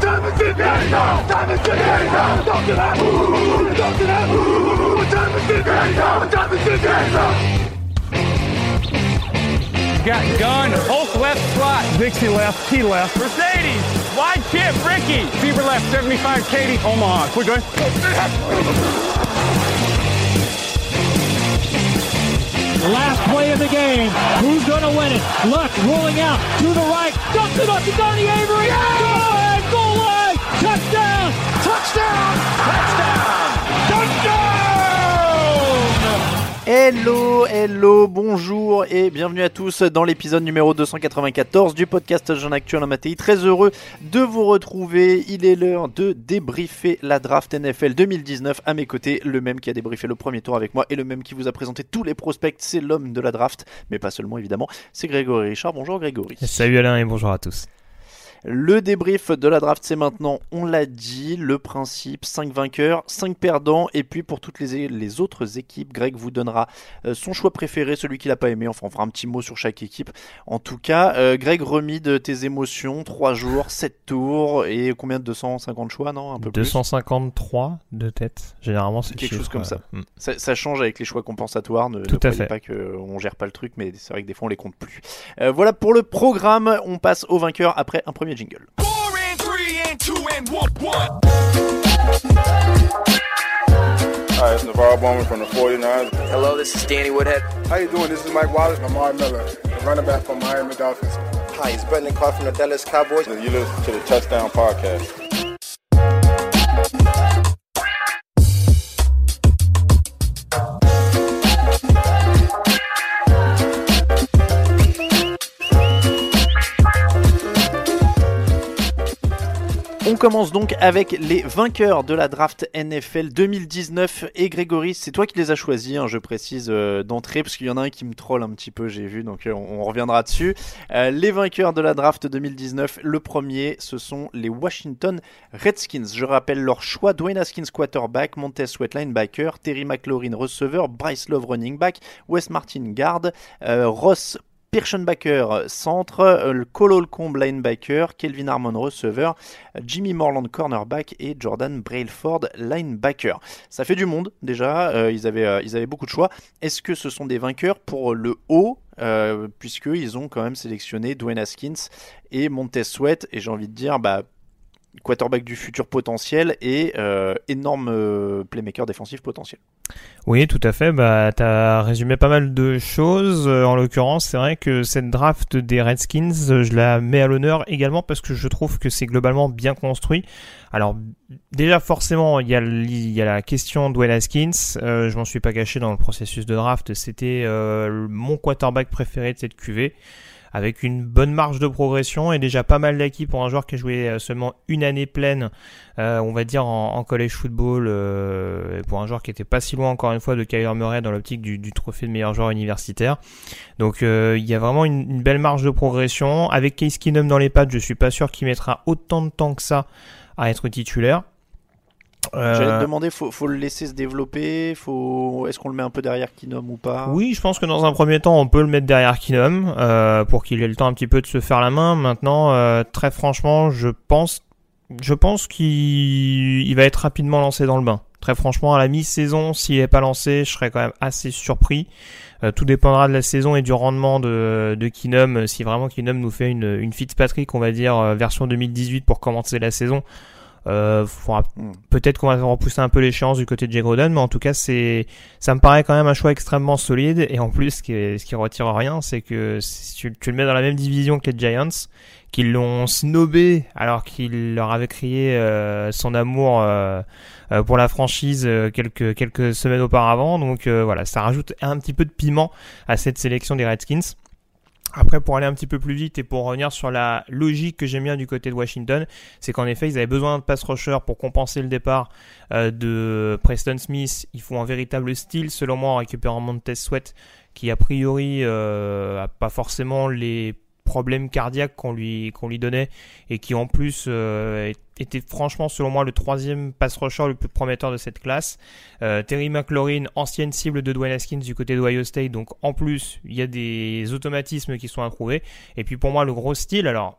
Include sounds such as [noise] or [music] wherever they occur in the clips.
time is it now? Time is it now? Talk to that. Talk to that. What time is it now? What time is it now? Got gun, Hulk left slot. Dixie left, T left. Mercedes, wide chip, Ricky. Fever left, 75, Katie, Omaha. Going. The last play of the game. Who's going to win it? Luck rolling out to the right. Dumps it up to Donnie Avery. Go Hello, hello, bonjour et bienvenue à tous dans l'épisode numéro 294 du podcast Jean Actuel Matéi. Très heureux de vous retrouver. Il est l'heure de débriefer la draft NFL 2019. À mes côtés, le même qui a débriefé le premier tour avec moi et le même qui vous a présenté tous les prospects. C'est l'homme de la draft, mais pas seulement évidemment. C'est Grégory Richard. Bonjour Grégory. Salut Alain et bonjour à tous. Le débrief de la draft, c'est maintenant, on l'a dit, le principe, 5 vainqueurs, 5 perdants, et puis pour toutes les, les autres équipes, Greg vous donnera euh, son choix préféré, celui qu'il n'a pas aimé, enfin on fera un petit mot sur chaque équipe. En tout cas, euh, Greg, remis de tes émotions, 3 jours, [laughs] 7 tours, et combien de 250 choix, non un peu 253 de tête, généralement c'est Quelque chose chiffre, comme ça. euh, mm. ça. ça change avec les choix compensatoires, ne, Tout ne à fait. pas qu'on gère pas le truc, mais c'est vrai que des fois on les compte plus. Euh, voilà pour le programme, on passe au vainqueur après un premier jingle. Four and three and two and one. one. Hi, it's Navarro Bowman from the 49ers. Hello, this is Danny Woodhead. How you doing? This is Mike Wallace. Lamar Miller, the running back from Miami Dolphins. Hi, it's Brendan Carr from the Dallas Cowboys. You listen to the Touchdown Podcast. Commence donc avec les vainqueurs de la draft NFL 2019 et Grégory, c'est toi qui les as choisis, hein, je précise euh, d'entrée parce qu'il y en a un qui me troll un petit peu, j'ai vu, donc euh, on, on reviendra dessus. Euh, les vainqueurs de la draft 2019, le premier, ce sont les Washington Redskins. Je rappelle leur choix Dwayne Haskins quarterback, Montez Sweat linebacker, Terry McLaurin receveur, Bryce Love running back, Wes Martin guard, Ross Pirschenbacher, centre, euh, le Cole Holcomb, linebacker, Kelvin Harmon, receveur, euh, Jimmy Morland, cornerback et Jordan Brailford, linebacker. Ça fait du monde déjà, euh, ils, avaient, euh, beaucoup de choix. Est-ce que ce sont des vainqueurs pour le haut euh, Puisqu'ils ont quand même sélectionné Dwayne Haskins et Montez Sweat, et j'ai envie de dire, bah, quarterback du futur potentiel et euh, énorme euh, playmaker défensif potentiel. Oui, tout à fait. Bah, t'as résumé pas mal de choses. Euh, en l'occurrence, c'est vrai que cette draft des Redskins, euh, je la mets à l'honneur également parce que je trouve que c'est globalement bien construit. Alors, déjà, forcément, il y a, la question Dwayne Haskins. Euh, je m'en suis pas caché dans le processus de draft. C'était euh, mon quarterback préféré de cette QV. Avec une bonne marge de progression et déjà pas mal d'acquis pour un joueur qui a joué euh, seulement une année pleine euh, on va dire en, en college football euh, pour un joueur qui était pas si loin encore une fois de Kyler Murray dans l'optique du, trophée de meilleur joueur universitaire. Donc euh, il y a vraiment une, une belle marge de progression. Avec Case Keenum dans les pattes, je suis pas sûr qu'il mettra autant de temps que ça à être titulaire. Euh, J'allais te demander, faut, faut le laisser se développer faut... Est-ce qu'on le met un peu derrière Kinom ou pas? Oui, je pense que dans un premier temps, on peut le mettre derrière Keenum euh, pour qu'il ait le temps un petit peu de se faire la main. Maintenant, euh, très franchement, je pense, je pense qu'il il va être rapidement lancé dans le bain. Très franchement, à la mi-saison, s'il n'est pas lancé, je serais quand même assez surpris. Euh, tout dépendra de la saison et du rendement de, de Kinum. Si vraiment Kinum nous fait une, une Fitzpatrick, on va dire, euh, version 2018 pour commencer la saison, euh, Hmm. peut-être qu'on va repousser un peu l'échéance du côté de Jay Groden, mais en tout cas, c'est, ça me paraît quand même un choix extrêmement solide. Et en plus, ce qui, est- ce qui retire rien, c'est que si tu, tu le mets dans la même division que les Giants, qui l'ont snobé alors qu'il leur avait crié euh, son amour euh, euh, pour la franchise quelques quelques semaines auparavant. Donc voilà, ça rajoute un petit peu de piment à cette sélection des Redskins. Après, pour aller un petit peu plus vite et pour revenir sur la logique que j'aime bien du côté de Washington, c'est qu'en effet, ils avaient besoin de pass rusher pour compenser le départ euh, de Preston Smith. Ils font un véritable style, selon moi, en récupérant Montez Sweat, qui a priori euh, a pas forcément les problèmes cardiaques qu'on lui lui donnait et qui en plus euh, était franchement selon moi le troisième pass rusher le plus prometteur de cette classe. Euh, Terry McLaurin, ancienne cible de Dwayne Haskins du côté d'Ohio State, donc en plus il y a des automatismes qui sont approuvés. Et puis pour moi le gros style, alors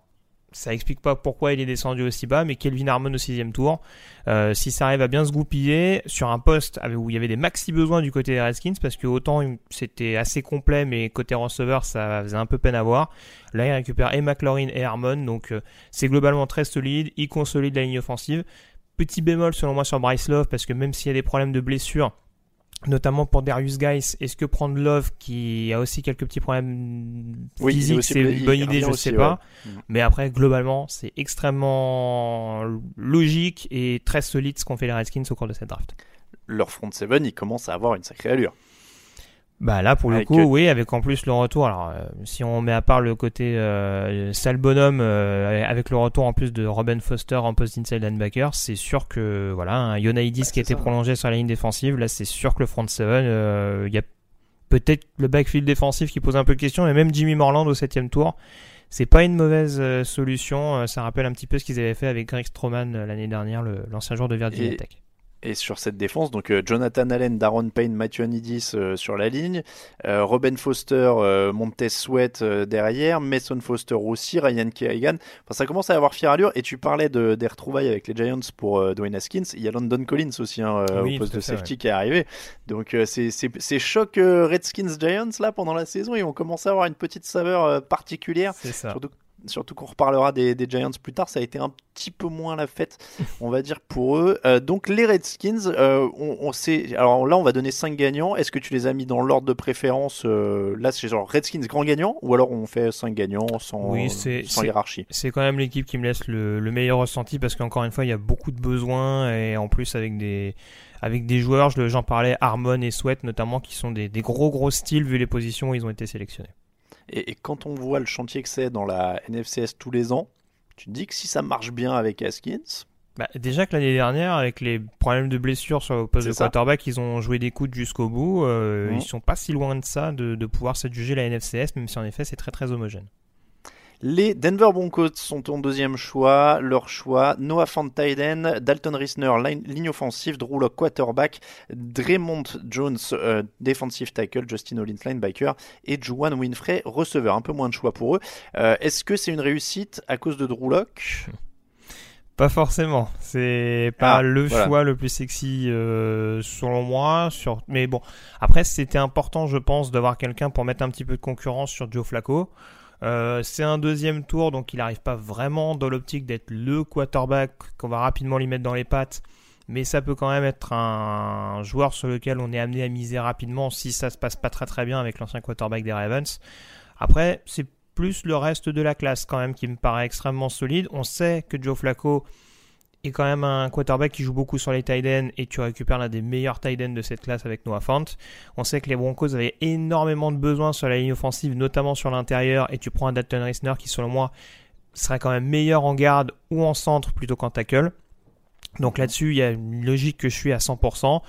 ça explique pas pourquoi il est descendu aussi bas, mais Kelvin Harmon au sixième tour, euh, si ça arrive à bien se goupiller sur un poste où il y avait des maxi besoins du côté des Redskins, parce que autant c'était assez complet, mais côté receveur ça faisait un peu peine à voir. Là il récupère et McLaurin et Harmon, donc euh, c'est globalement très solide, il consolide la ligne offensive. Petit bémol selon moi sur Bryce Love, parce que même s'il y a des problèmes de blessure, notamment pour Darius Guys, est-ce que prendre Love qui a aussi quelques petits problèmes Oui, physiques, c'est une bonne idée, je aussi, sais pas. Mm. Mais après, globalement, c'est extrêmement logique et très solide ce qu'ont fait les Redskins au cours de cette draft. Leur front seven, il commence à avoir une sacrée allure. Bah là, pour le Avec, coup, euh, oui, avec en plus le retour. Alors, euh, si on met à part le côté euh, sale bonhomme, euh, avec le retour en plus de Robin Foster en post inside linebacker, c'est sûr que voilà, un Yonaidis qui a été ça. prolongé sur la ligne défensive, là, c'est sûr que le front seven, euh, il y a peut-être le backfield défensif qui pose un peu de question, et même Jimmy Morland au septième tour. C'est pas une mauvaise euh, solution. euh, ça rappelle un petit peu ce qu'ils avaient fait avec Greg Stroman euh, l'année dernière, l'ancien joueur de Virginia Et- Tech. Et sur cette défense, donc euh, Jonathan Allen, Darren Payne, Matthew Anidis euh, sur la ligne, euh, Robin Foster, euh, Montez Sweat derrière, Mason Foster aussi, Ryan Kerrigan. Enfin, ça commence à avoir fière allure. Et tu parlais de, des retrouvailles avec les Giants pour Dwayne Haskins. Il y a London Collins aussi hein, Oui, au poste de safety qui est arrivé. Donc c'est ces chocs euh, Redskins-Giants là pendant la saison, ils vont commencer à avoir une petite saveur particulière. C'est ça. Surtout, surtout qu'on reparlera des, des Giants plus tard, ça a été un petit peu moins la fête, [laughs] on va dire, pour eux. Euh, donc les Redskins, euh, on, on sait. Alors là, on va donner 5 gagnants. Est-ce que tu les as mis dans l'ordre de préférence euh, Là, c'est genre Redskins grand gagnant ou alors on fait 5 gagnants sans, Oui, hiérarchie? C'est quand même l'équipe qui me laisse le, le meilleur ressenti parce qu'encore une fois, il y a beaucoup de besoins et en plus avec des avec des joueurs, j'en parlais, Harmon et Sweat notamment, qui sont des, des gros gros styles vu les positions où ils ont été sélectionnés. Et, et quand on voit le chantier que c'est dans la NFCS tous les ans, tu te dis que si ça marche bien avec Haskins, Bah, déjà que l'année dernière, avec les problèmes de blessure sur le poste de ça. quarterback, ils ont joué des coudes jusqu'au bout. Euh, Mhm. Ils sont pas si loin de ça, de, de pouvoir s'adjuger la NFCS, même si en effet c'est très très homogène. Les Denver Broncos sont en deuxième choix. Leur choix, Noah Fant Tyden, Dalton Risner, line- ligne offensive, Drew Lock quarterback, Draymond Jones, euh, defensive tackle, Justin Hollins linebacker et Juwan Winfrey receveur. Un peu moins de choix pour eux. Euh, Est-ce que c'est une réussite à cause de Drew Lock Pas forcément. C'est pas Ah, le voilà. choix le plus sexy euh, selon moi. Sur... Mais bon, après c'était important, je pense, d'avoir quelqu'un pour mettre un petit peu de concurrence sur Joe Flacco. Euh, c'est un deuxième tour, donc il n'arrive pas vraiment dans l'optique d'être le quarterback qu'on va rapidement lui mettre dans les pattes. Mais ça peut quand même être un joueur sur lequel on est amené à miser rapidement si ça se passe pas très très bien avec l'ancien quarterback des Ravens. Après, c'est plus le reste de la classe quand même qui me paraît extrêmement solide. On sait que Joe Flacco est quand même un quarterback qui joue beaucoup sur les tight ends et tu récupères l'un des meilleurs tight ends de cette classe avec Noah Fant. On sait que les Broncos avaient énormément de besoins sur la ligne offensive, notamment sur l'intérieur, et tu prends un Dalton Risner qui, selon moi, serait quand même meilleur en garde ou en centre plutôt qu'en tackle. Donc là-dessus, il y a une logique que je suis à 100%.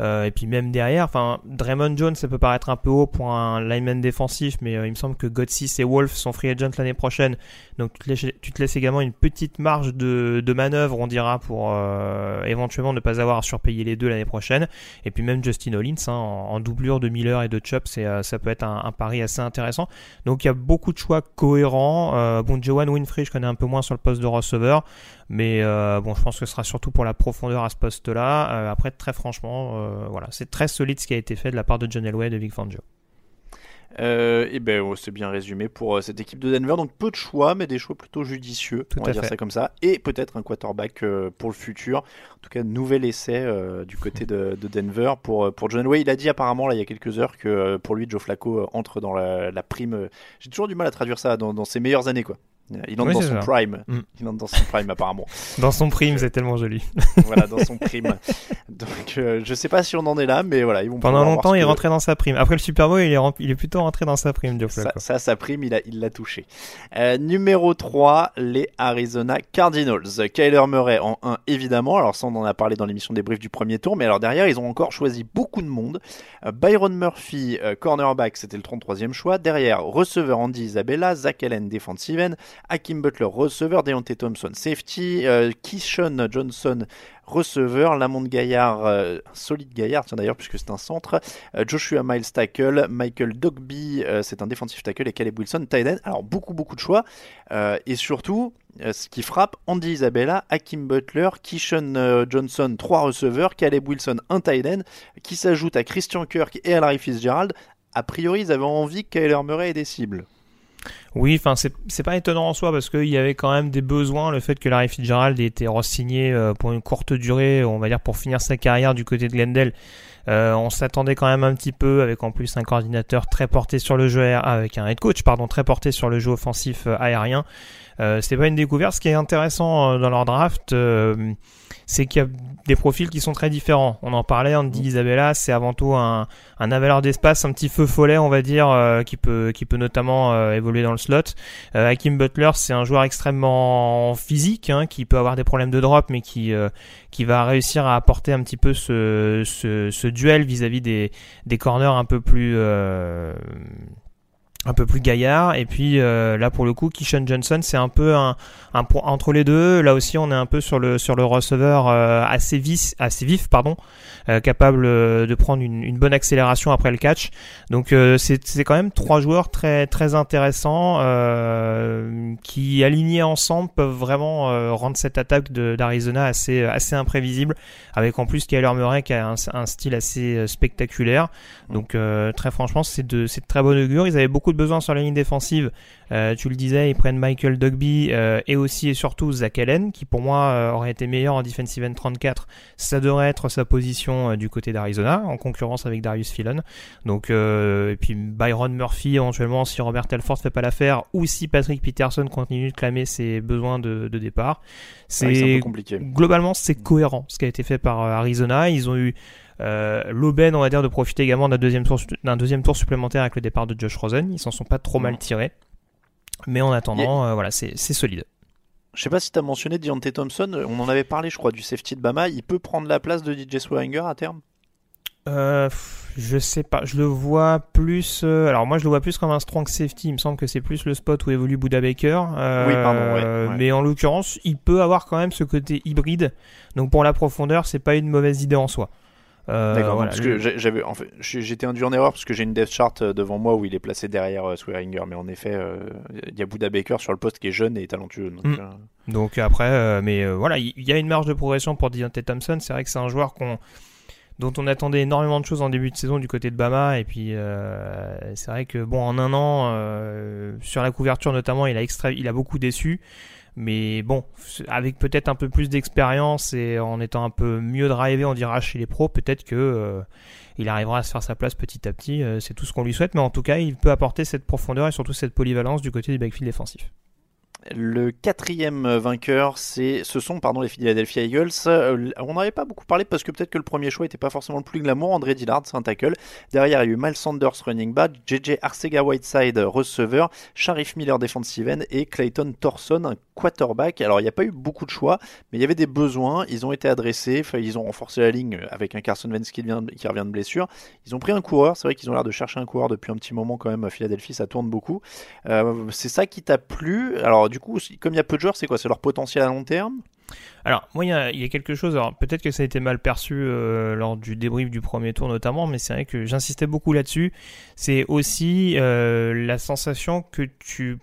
Euh, et puis même derrière, enfin, Draymond Jones, ça peut paraître un peu haut pour un lineman défensif, mais euh, il me semble que Gotsis et Wolf sont free agent l'année prochaine. Donc tu te, laisses, également une petite marge de, de manœuvre, on dira, pour euh, éventuellement ne pas avoir à surpayer les deux l'année prochaine. Et puis même Justin Hollins, hein, en, doublure de Miller et de euh, ça peut être un, un pari assez intéressant. Donc il y a beaucoup de choix cohérents. Bon, Johan Winfrey, je connais un peu moins sur le poste de receveur. Mais bon, je pense que ce sera surtout pour la profondeur à ce poste-là. après, très franchement, voilà, c'est très solide ce qui a été fait de la part de John Elway et de Vic Fangio. Euh, et ben oh, c'est bien résumé pour euh, cette équipe de Denver. Donc peu de choix, mais des choix plutôt judicieux, Tout on va dire fait. ça comme ça. Et peut-être un quarterback euh, pour le futur. En tout cas, nouvel essai euh, du côté de, de Denver pour, euh, pour John Way. Il a dit apparemment là il y a quelques heures que euh, pour lui Joe Flacco euh, entre dans la, la prime. euh, J'ai toujours du mal à traduire ça dans, dans ses meilleures années quoi. Il entre Oui, dans son ça. prime. Mm. Il entre dans son prime apparemment. [laughs] Dans son prime, c'est tellement joli. [laughs] voilà, dans son [laughs] prime. Donc euh, je sais pas si on en est là, mais voilà, ils vont Pendant longtemps, il est que- rentré dans sa prime. Après le Super Bowl, il est, rem- il est plutôt rentré dans sa prime, Joe Ça, ça, sa prime, il a- il l'a touché. Euh, numéro 3, les Arizona Cardinals. Kyler Murray en 1, évidemment. Alors, ça, on en a parlé dans l'émission des briefs du premier tour. Mais alors, derrière, ils ont encore choisi beaucoup de monde. Euh, Byron Murphy, euh, cornerback, c'était le 33e choix. Derrière, receveur Andy Isabella, Zach Allen, defensive end. Hakim Butler, receveur. Deontay Thompson, safety. Euh, Keyshawn Johnson, receveur. Lamont Gaillard, euh, solide Gaillard, tiens d'ailleurs, puisque c'est un centre. Euh, Joshua Miles tackle, Michael Dogby, euh, c'est un défensif tackle et Caleb Wilson tight end. Alors beaucoup beaucoup de choix et surtout ce qui frappe Andy Isabella, Hakim Butler, euh, Johnson, trois receveurs, Caleb Wilson un tight end qui s'ajoute à Christian Kirk et à Larry Fitzgerald. A priori, ils avaient envie que Kyler Murray ait des cibles. Oui, enfin c'est pas étonnant en soi parce qu'il y avait quand même des besoins. Le fait que Larry Fitzgerald ait été re-signé euh, pour une courte durée, on va dire pour finir sa carrière du côté de Glendale, euh, on s'attendait quand même un petit peu avec en plus un coordinateur très porté sur le jeu aérien, avec un head coach pardon très porté sur le jeu offensif euh, aérien. C'est pas une découverte. Ce qui est intéressant dans leur draft, c'est qu'il y a des profils qui sont très différents. On en parlait, Andy Isabella, c'est avant tout un, un avaleur d'espace, un petit feu follet, on va dire, euh, qui peut qui peut notamment euh, évoluer dans le slot. Euh, Hakim Butler, c'est un joueur extrêmement physique, hein, qui peut avoir des problèmes de drop, mais qui euh, qui va réussir à apporter un petit peu ce ce, ce duel vis-à-vis des des corners un peu plus euh, un peu plus gaillard. Et puis euh, là pour le coup Kishon Johnson c'est un peu un, un point entre les deux. Là aussi on est un peu sur le sur le receveur euh, assez vif assez vif pardon euh, capable de prendre une, une bonne accélération après le catch. Donc c'est c'est quand même trois joueurs très très intéressants qui alignés ensemble peuvent vraiment rendre cette attaque d'Arizona assez assez imprévisible. Avec en plus Kyler Murray qui a un, un style assez spectaculaire. Donc euh, très franchement c'est de c'est de très bon augure. Ils avaient beaucoup de besoins sur la ligne défensive euh, tu le disais ils prennent Michael Dugby euh, et aussi et surtout Zach Allen qui pour moi euh, aurait été meilleur en defensive end 34 ça devrait être sa position du côté d'Arizona en concurrence avec Darius Philon donc et puis Byron Murphy éventuellement si Robert Telford fait pas l'affaire ou si Patrick Peterson continue de clamer ses besoins de, de départ. C'est que c'est compliqué. globalement c'est cohérent ce qui a été fait par Arizona. Ils ont eu euh, l'aubaine on va dire de profiter également d'un deuxième tour deuxième tour supplémentaire avec le départ de Josh Rosen ils s'en sont pas trop mal tirés mais en attendant euh, voilà c'est solide Je sais pas si tu as mentionné Deontay Thompson, euh, on en avait parlé je crois du safety de Bama, il peut prendre la place de DJ Swearinger à terme? Euh, je sais pas, je le vois plus. euh, alors moi, je le vois plus comme un strong safety. Il me semble que c'est plus le spot où évolue Buda Baker. Euh, Oui, pardon, ouais, ouais. Mais en l'occurrence, il peut avoir quand même ce côté hybride. Donc pour la profondeur, c'est pas une mauvaise idée en soi. Euh, D'accord, voilà, parce que j'avais, en fait, j'étais induit en erreur parce que j'ai une depth chart euh, devant moi où il est placé derrière euh, Swearinger, mais en effet, il y a Buda Baker sur le poste qui est jeune et talentueux. Donc, Mm. Donc après, mais voilà, il y, a une marge de progression pour Deontay Thompson. C'est vrai que c'est un joueur qu'on dont on attendait énormément de choses en début de saison du côté de Bama et puis euh, c'est vrai que bon en un an euh, sur la couverture notamment il a extra il a beaucoup déçu mais bon avec peut-être un peu plus d'expérience et en étant un peu mieux drivé on dira chez les pros peut-être que euh, il arrivera à se faire sa place petit à petit euh, c'est tout ce qu'on lui souhaite. Mais en tout cas il peut apporter cette profondeur et surtout cette polyvalence du côté du backfield défensif Le quatrième vainqueur, c'est, ce sont pardon, les Philadelphia Eagles. Euh, on n'avait pas beaucoup parlé parce que peut-être que le premier choix n'était pas forcément le plus glamour. André Dillard, c'est un tackle. Derrière, il y a eu Miles Sanders, running back, JJ Arcega-Whiteside, receveur, Sharif Miller, defensive end, et Clayton Thorson, quarterback. Alors, il n'y a pas eu beaucoup de choix, mais il y avait des besoins. Ils ont été adressés. Ils ont renforcé la ligne avec un Carson Wentz qui revient de blessure. Ils ont pris un coureur. C'est vrai qu'ils ont l'air de chercher un coureur depuis un petit moment quand même. À Philadelphie, ça tourne beaucoup. Euh, c'est ça qui t'a plu Alors du coup, comme il y a peu de joueurs, c'est quoi? C'est leur potentiel à long terme? Alors, moi, il y a, il y a quelque chose. Alors, peut-être que ça a été mal perçu euh, lors du débrief du premier tour, notamment, mais c'est vrai que j'insistais beaucoup là-dessus. C'est aussi euh, la sensation que tu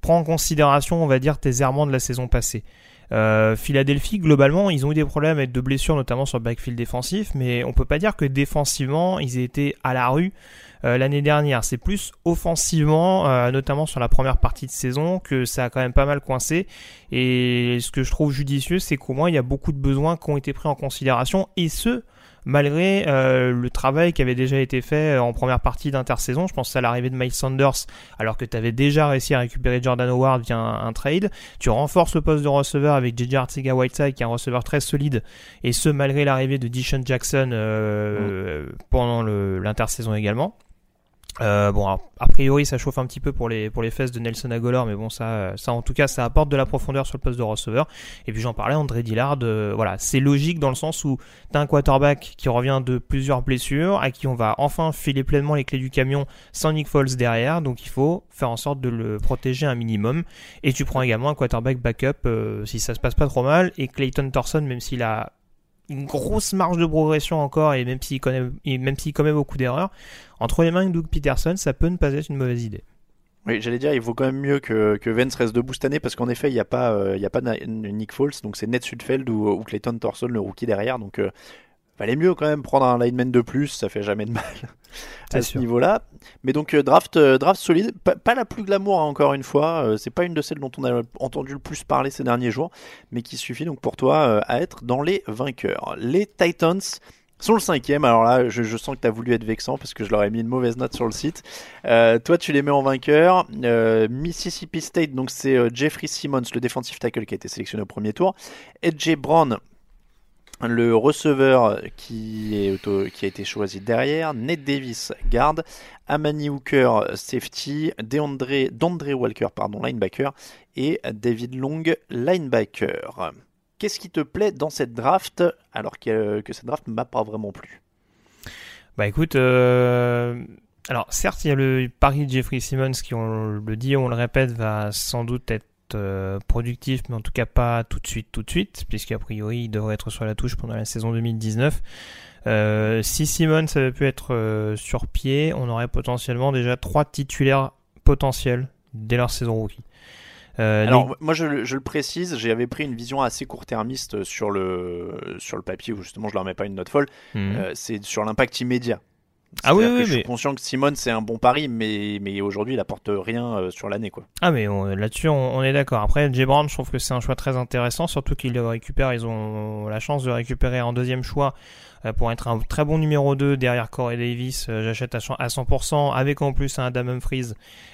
prends en considération, on va dire, tes errements de la saison passée. Euh, Philadelphie, globalement, ils ont eu des problèmes avec de blessures, notamment sur le backfield défensif, mais on peut pas dire que défensivement, ils étaient à la rue. Euh, l'année dernière. C'est plus offensivement, euh, notamment sur la première partie de saison, que ça a quand même pas mal coincé. Et ce que je trouve judicieux, c'est qu'au moins il y a beaucoup de besoins qui ont été pris en considération, et ce, malgré euh, le travail qui avait déjà été fait en première partie d'intersaison. Je pense à l'arrivée de Miles Sanders, alors que tu avais déjà réussi à récupérer Jordan Howard via un, trade. Tu renforces le poste de receveur avec JJ Artiga-Whiteside, qui est un receveur très solide, et ce malgré l'arrivée de Dishon Jackson euh, pendant l'intersaison également. Euh, bon, a priori, ça chauffe un petit peu pour les, pour les fesses de Nelson Agolor, mais bon, ça, ça, en tout cas, ça apporte de la profondeur sur le poste de receveur. Et puis, j'en parlais, André Dillard, euh, voilà, c'est logique dans le sens où t'as un quarterback qui revient de plusieurs blessures, à qui on va enfin filer pleinement les clés du camion sans Nick Foles derrière, donc il faut faire en sorte de le protéger un minimum. Et tu prends également un quarterback backup euh, si ça se passe pas trop mal, et Clayton Thorson, même s'il a une grosse marge de progression encore, et même s'il connaît, même commet beaucoup d'erreurs, entre les mains de Doug Peterson, ça peut ne pas être une mauvaise idée. Oui, j'allais dire, il vaut quand même mieux que, que Vance reste debout cette année parce qu'en effet, il n'y a pas, euh, a pas Nick Foles, donc c'est Ned Sudfeld ou, ou, Clayton Thorson, le rookie derrière. Donc, euh, Valait mieux quand même prendre un lineman de plus, ça fait jamais de mal [laughs] à ce niveau-là. Mais donc euh, draft, euh, draft solide, pas, la plus glamour hein, encore une fois, euh, c'est pas une de celles dont on a entendu le plus parler ces derniers jours, mais qui suffit donc pour toi à être dans les vainqueurs. Les Titans sont le cinquième. Alors là, je, sens que tu as voulu être vexant parce que je leur ai mis une mauvaise note sur le site. toi, tu les mets en vainqueur. Mississippi State, donc c'est Jeffrey Simmons, le defensive tackle qui a été sélectionné au premier tour. Edge Brown, le receveur qui, a été choisi derrière, Ned Davis, garde, Amani Hooker, safety, Deandre, Dandre Walker, pardon, linebacker, et David Long, linebacker. Qu'est-ce qui te plaît dans cette draft, alors que, que cette draft ne m'a pas vraiment plu? Bah écoute, euh, alors certes, il y a le pari de Jeffrey Simmons qui, on le dit, on le répète, va sans doute être euh, productif, mais en tout cas pas tout de suite, tout de suite, puisqu'a priori il devrait être sur la touche pendant la saison 2019. Euh, si Simon ça avait pu être euh, sur pied, on aurait potentiellement déjà trois titulaires potentiels dès leur saison rookie. Alors moi je, le précise, j'avais pris une vision assez court-termiste sur le sur le papier où justement je leur mets pas une note folle. Mhm. c'est sur l'impact immédiat. Ah oui, oui, Je suis conscient que Simone c'est un bon pari, mais, mais aujourd'hui il apporte rien euh, sur l'année quoi. Ah mais là-dessus on, est d'accord. Après J Brown, je trouve que c'est un choix très intéressant, surtout qu'ils le récupèrent, ils ont la chance de récupérer en deuxième choix pour être un très bon numéro 2 derrière Corey Davis. Euh, j'achète à 100% avec en plus un Adam Humphries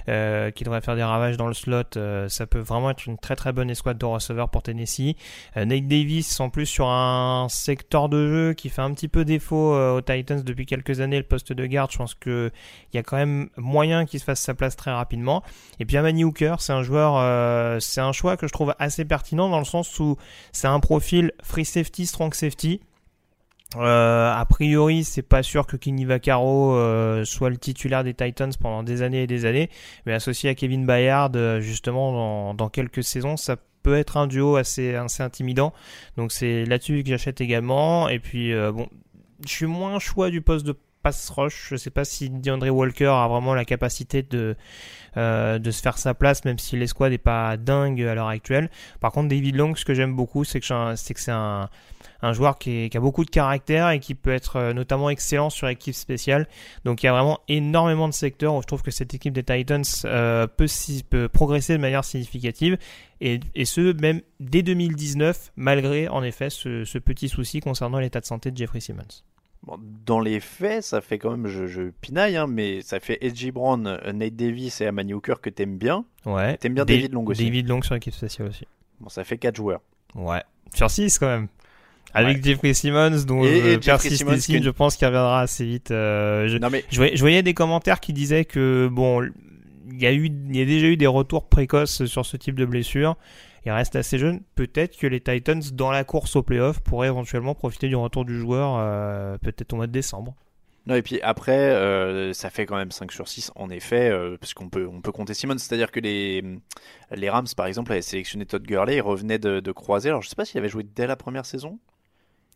euh, qui devrait faire des ravages dans le slot. ça peut vraiment être une très très bonne escouade de receveurs pour Tennessee. Nate Davis en plus sur un secteur de jeu qui fait un petit peu défaut aux Titans depuis quelques années, le poste de garde. Je pense qu'il y a quand même moyen qu'il se fasse sa place très rapidement. Et puis Amani Hooker, c'est un joueur, c'est un choix que je trouve assez pertinent dans le sens où c'est un profil free safety, strong safety. Euh, a priori, c'est pas sûr que Kenny Vaccaro euh, soit le titulaire des Titans pendant des années et des années, mais associé à Kevin Bayard, euh, justement, dans, dans, quelques saisons, ça peut être un duo assez, assez intimidant. Donc c'est là-dessus que j'achète également. Et puis, bon, je suis moins choix du poste de pass rush. Je sais pas si DeAndre Walker a vraiment la capacité de, de se faire sa place, même si l'escouade n'est pas dingue à l'heure actuelle. Par contre, David Long, ce que j'aime beaucoup, c'est que c'est un joueur qui, a beaucoup de caractère et qui peut être euh, notamment excellent sur équipe spéciale. Donc il y a vraiment énormément de secteurs où je trouve que cette équipe des Titans euh, peut, peut, progresser de manière significative. Et, ce, même dès 2019, malgré en effet ce, petit souci concernant l'état de santé de Jeffrey Simmons. Dans les faits, ça fait quand même, je, pinaille, hein, mais ça fait Edgy Brown, euh, Nate Davis et Amani Hooker que t'aimes bien. Ouais. T'aimes bien David Long aussi. David Long sur l'équipe spéciale aussi. Bon, ça fait 4 joueurs. Ouais. Sur 6 quand même. Avec Jeffrey Simmons, dont je persiste je pense qu'il reviendra assez vite. Euh, je, mais... je, voyais, des commentaires qui disaient que bon, il y a eu, il y a déjà eu des retours précoces sur ce type de blessure. Il reste assez jeune. Peut-être que les Titans, dans la course au playoff, pourraient éventuellement profiter du retour du joueur, euh, peut-être au mois de décembre. Non, et puis après, euh, ça fait quand même 5 sur 6, en effet, parce qu'on peut, on peut compter Simmons. C'est-à-dire que les, les Rams, par exemple, avaient sélectionné Todd Gurley, il revenait de, de croiser. Alors, je sais pas s'il avait joué dès la première saison.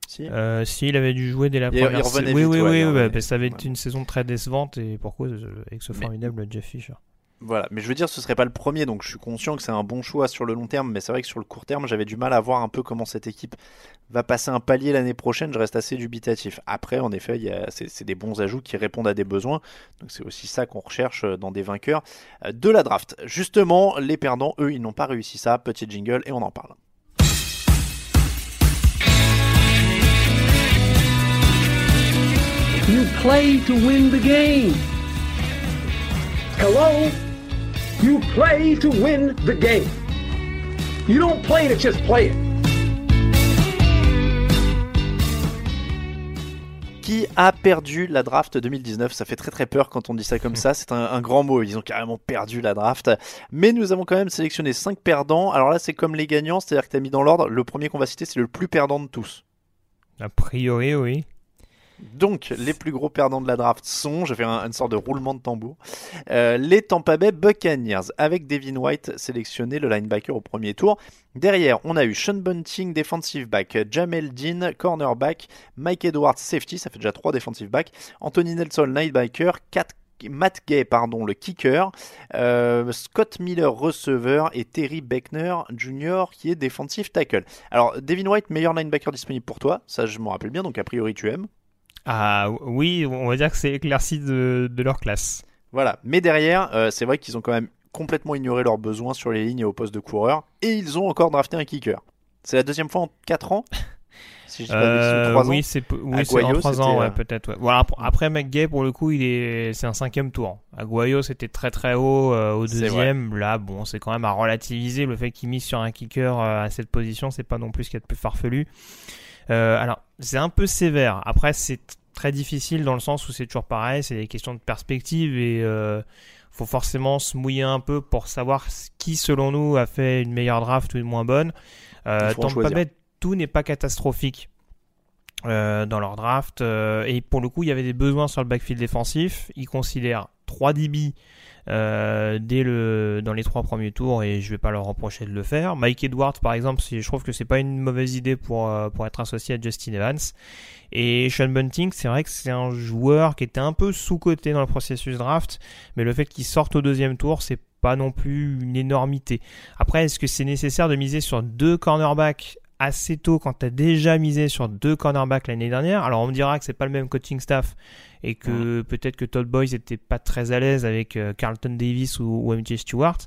Si. Euh, si, il avait dû jouer dès la première saison. Oui, oui, oui, ça avait été une saison très décevante et pourquoi avec ce formidable Jeff Fisher. Voilà, mais je veux dire, ce serait pas le premier, donc je suis conscient que c'est un bon choix sur le long terme, mais c'est vrai que sur le court terme, j'avais du mal à voir un peu comment cette équipe va passer un palier l'année prochaine. Je reste assez dubitatif. Après, en effet, il y a- c'est des bons ajouts qui répondent à des besoins, donc c'est aussi ça qu'on recherche dans des vainqueurs euh, de la draft. Justement, les perdants, eux, ils n'ont pas réussi ça. Petit jingle et on en parle. Hello? You play to win the game. You don't play to just play it. Qui a perdu la draft 2019 Ça fait très très peur quand on dit ça comme ça. C'est un, un grand mot. Ils ont carrément perdu la draft. Mais nous avons quand même sélectionné 5 perdants. Alors là, c'est comme les gagnants, c'est-à-dire que tu as mis dans l'ordre. Le premier qu'on va citer, c'est le plus perdant de tous. A priori, oui. Donc, les plus gros perdants de la draft sont, je faire un- une sorte de roulement de tambour, euh, les Tampa Bay Buccaneers, avec Devin White sélectionné, le linebacker au premier tour. Derrière, on a eu Sean Bunting, defensive back, Jamel Dean, cornerback, Mike Edwards, safety, ça fait déjà 3 defensive back, Anthony Nelson, linebacker, Matt Gay, pardon, le kicker, euh, Scott Miller, receveur, et Terry Beckner Jr., qui est defensive tackle. Alors, Devin White, meilleur linebacker disponible pour toi, ça je m'en rappelle bien, donc a priori tu aimes. Ah oui, on va dire que c'est éclairci de, de leur classe. Voilà. Mais derrière, euh, c'est vrai qu'ils ont quand même complètement ignoré leurs besoins sur les lignes et au poste de coureur. Et ils ont encore drafté un kicker. C'est la deuxième fois en 4 ans? [laughs] Si je dis Euh, trois ans? oui, c'est oui, en 3 ans, ouais, euh, peut-être. Ouais. Voilà, ap- après McGay, pour le coup, il est, c'est un cinquième tour. Aguayo, c'était très très haut euh, au deuxième. Là, bon, c'est quand même à relativiser. Le fait qu'il mise sur un kicker euh, à cette position, c'est pas non plus ce qu'il y a de plus farfelu. Euh, alors, c'est un peu sévère. Après, c'est très difficile dans le sens où c'est toujours pareil. C'est des questions de perspective et euh, faut forcément se mouiller un peu pour savoir qui, selon nous, a fait une meilleure draft ou une moins bonne. Euh, Tampa choisir. Bay, tout n'est pas catastrophique euh, dans leur draft. euh, et pour le coup, il y avait des besoins sur le backfield défensif. Ils considèrent 3 DB euh, dès le, dans les trois premiers tours et je vais pas leur reprocher de le faire. Mike Edwards, par exemple, je trouve que c'est pas une mauvaise idée pour, euh, pour être associé à Justin Evans. Et Sean Bunting, c'est vrai que c'est un joueur qui était un peu sous-coté dans le processus draft, mais le fait qu'il sorte au deuxième tour, c'est pas non plus une énormité. Après, est-ce que c'est nécessaire de miser sur deux cornerbacks assez tôt quand tu as déjà misé sur deux cornerbacks l'année dernière? Alors on me dira que c'est pas le même coaching staff et que peut-être que Todd Boys était pas très à l'aise avec euh, Carlton Davis ou, ou MJ Stewart.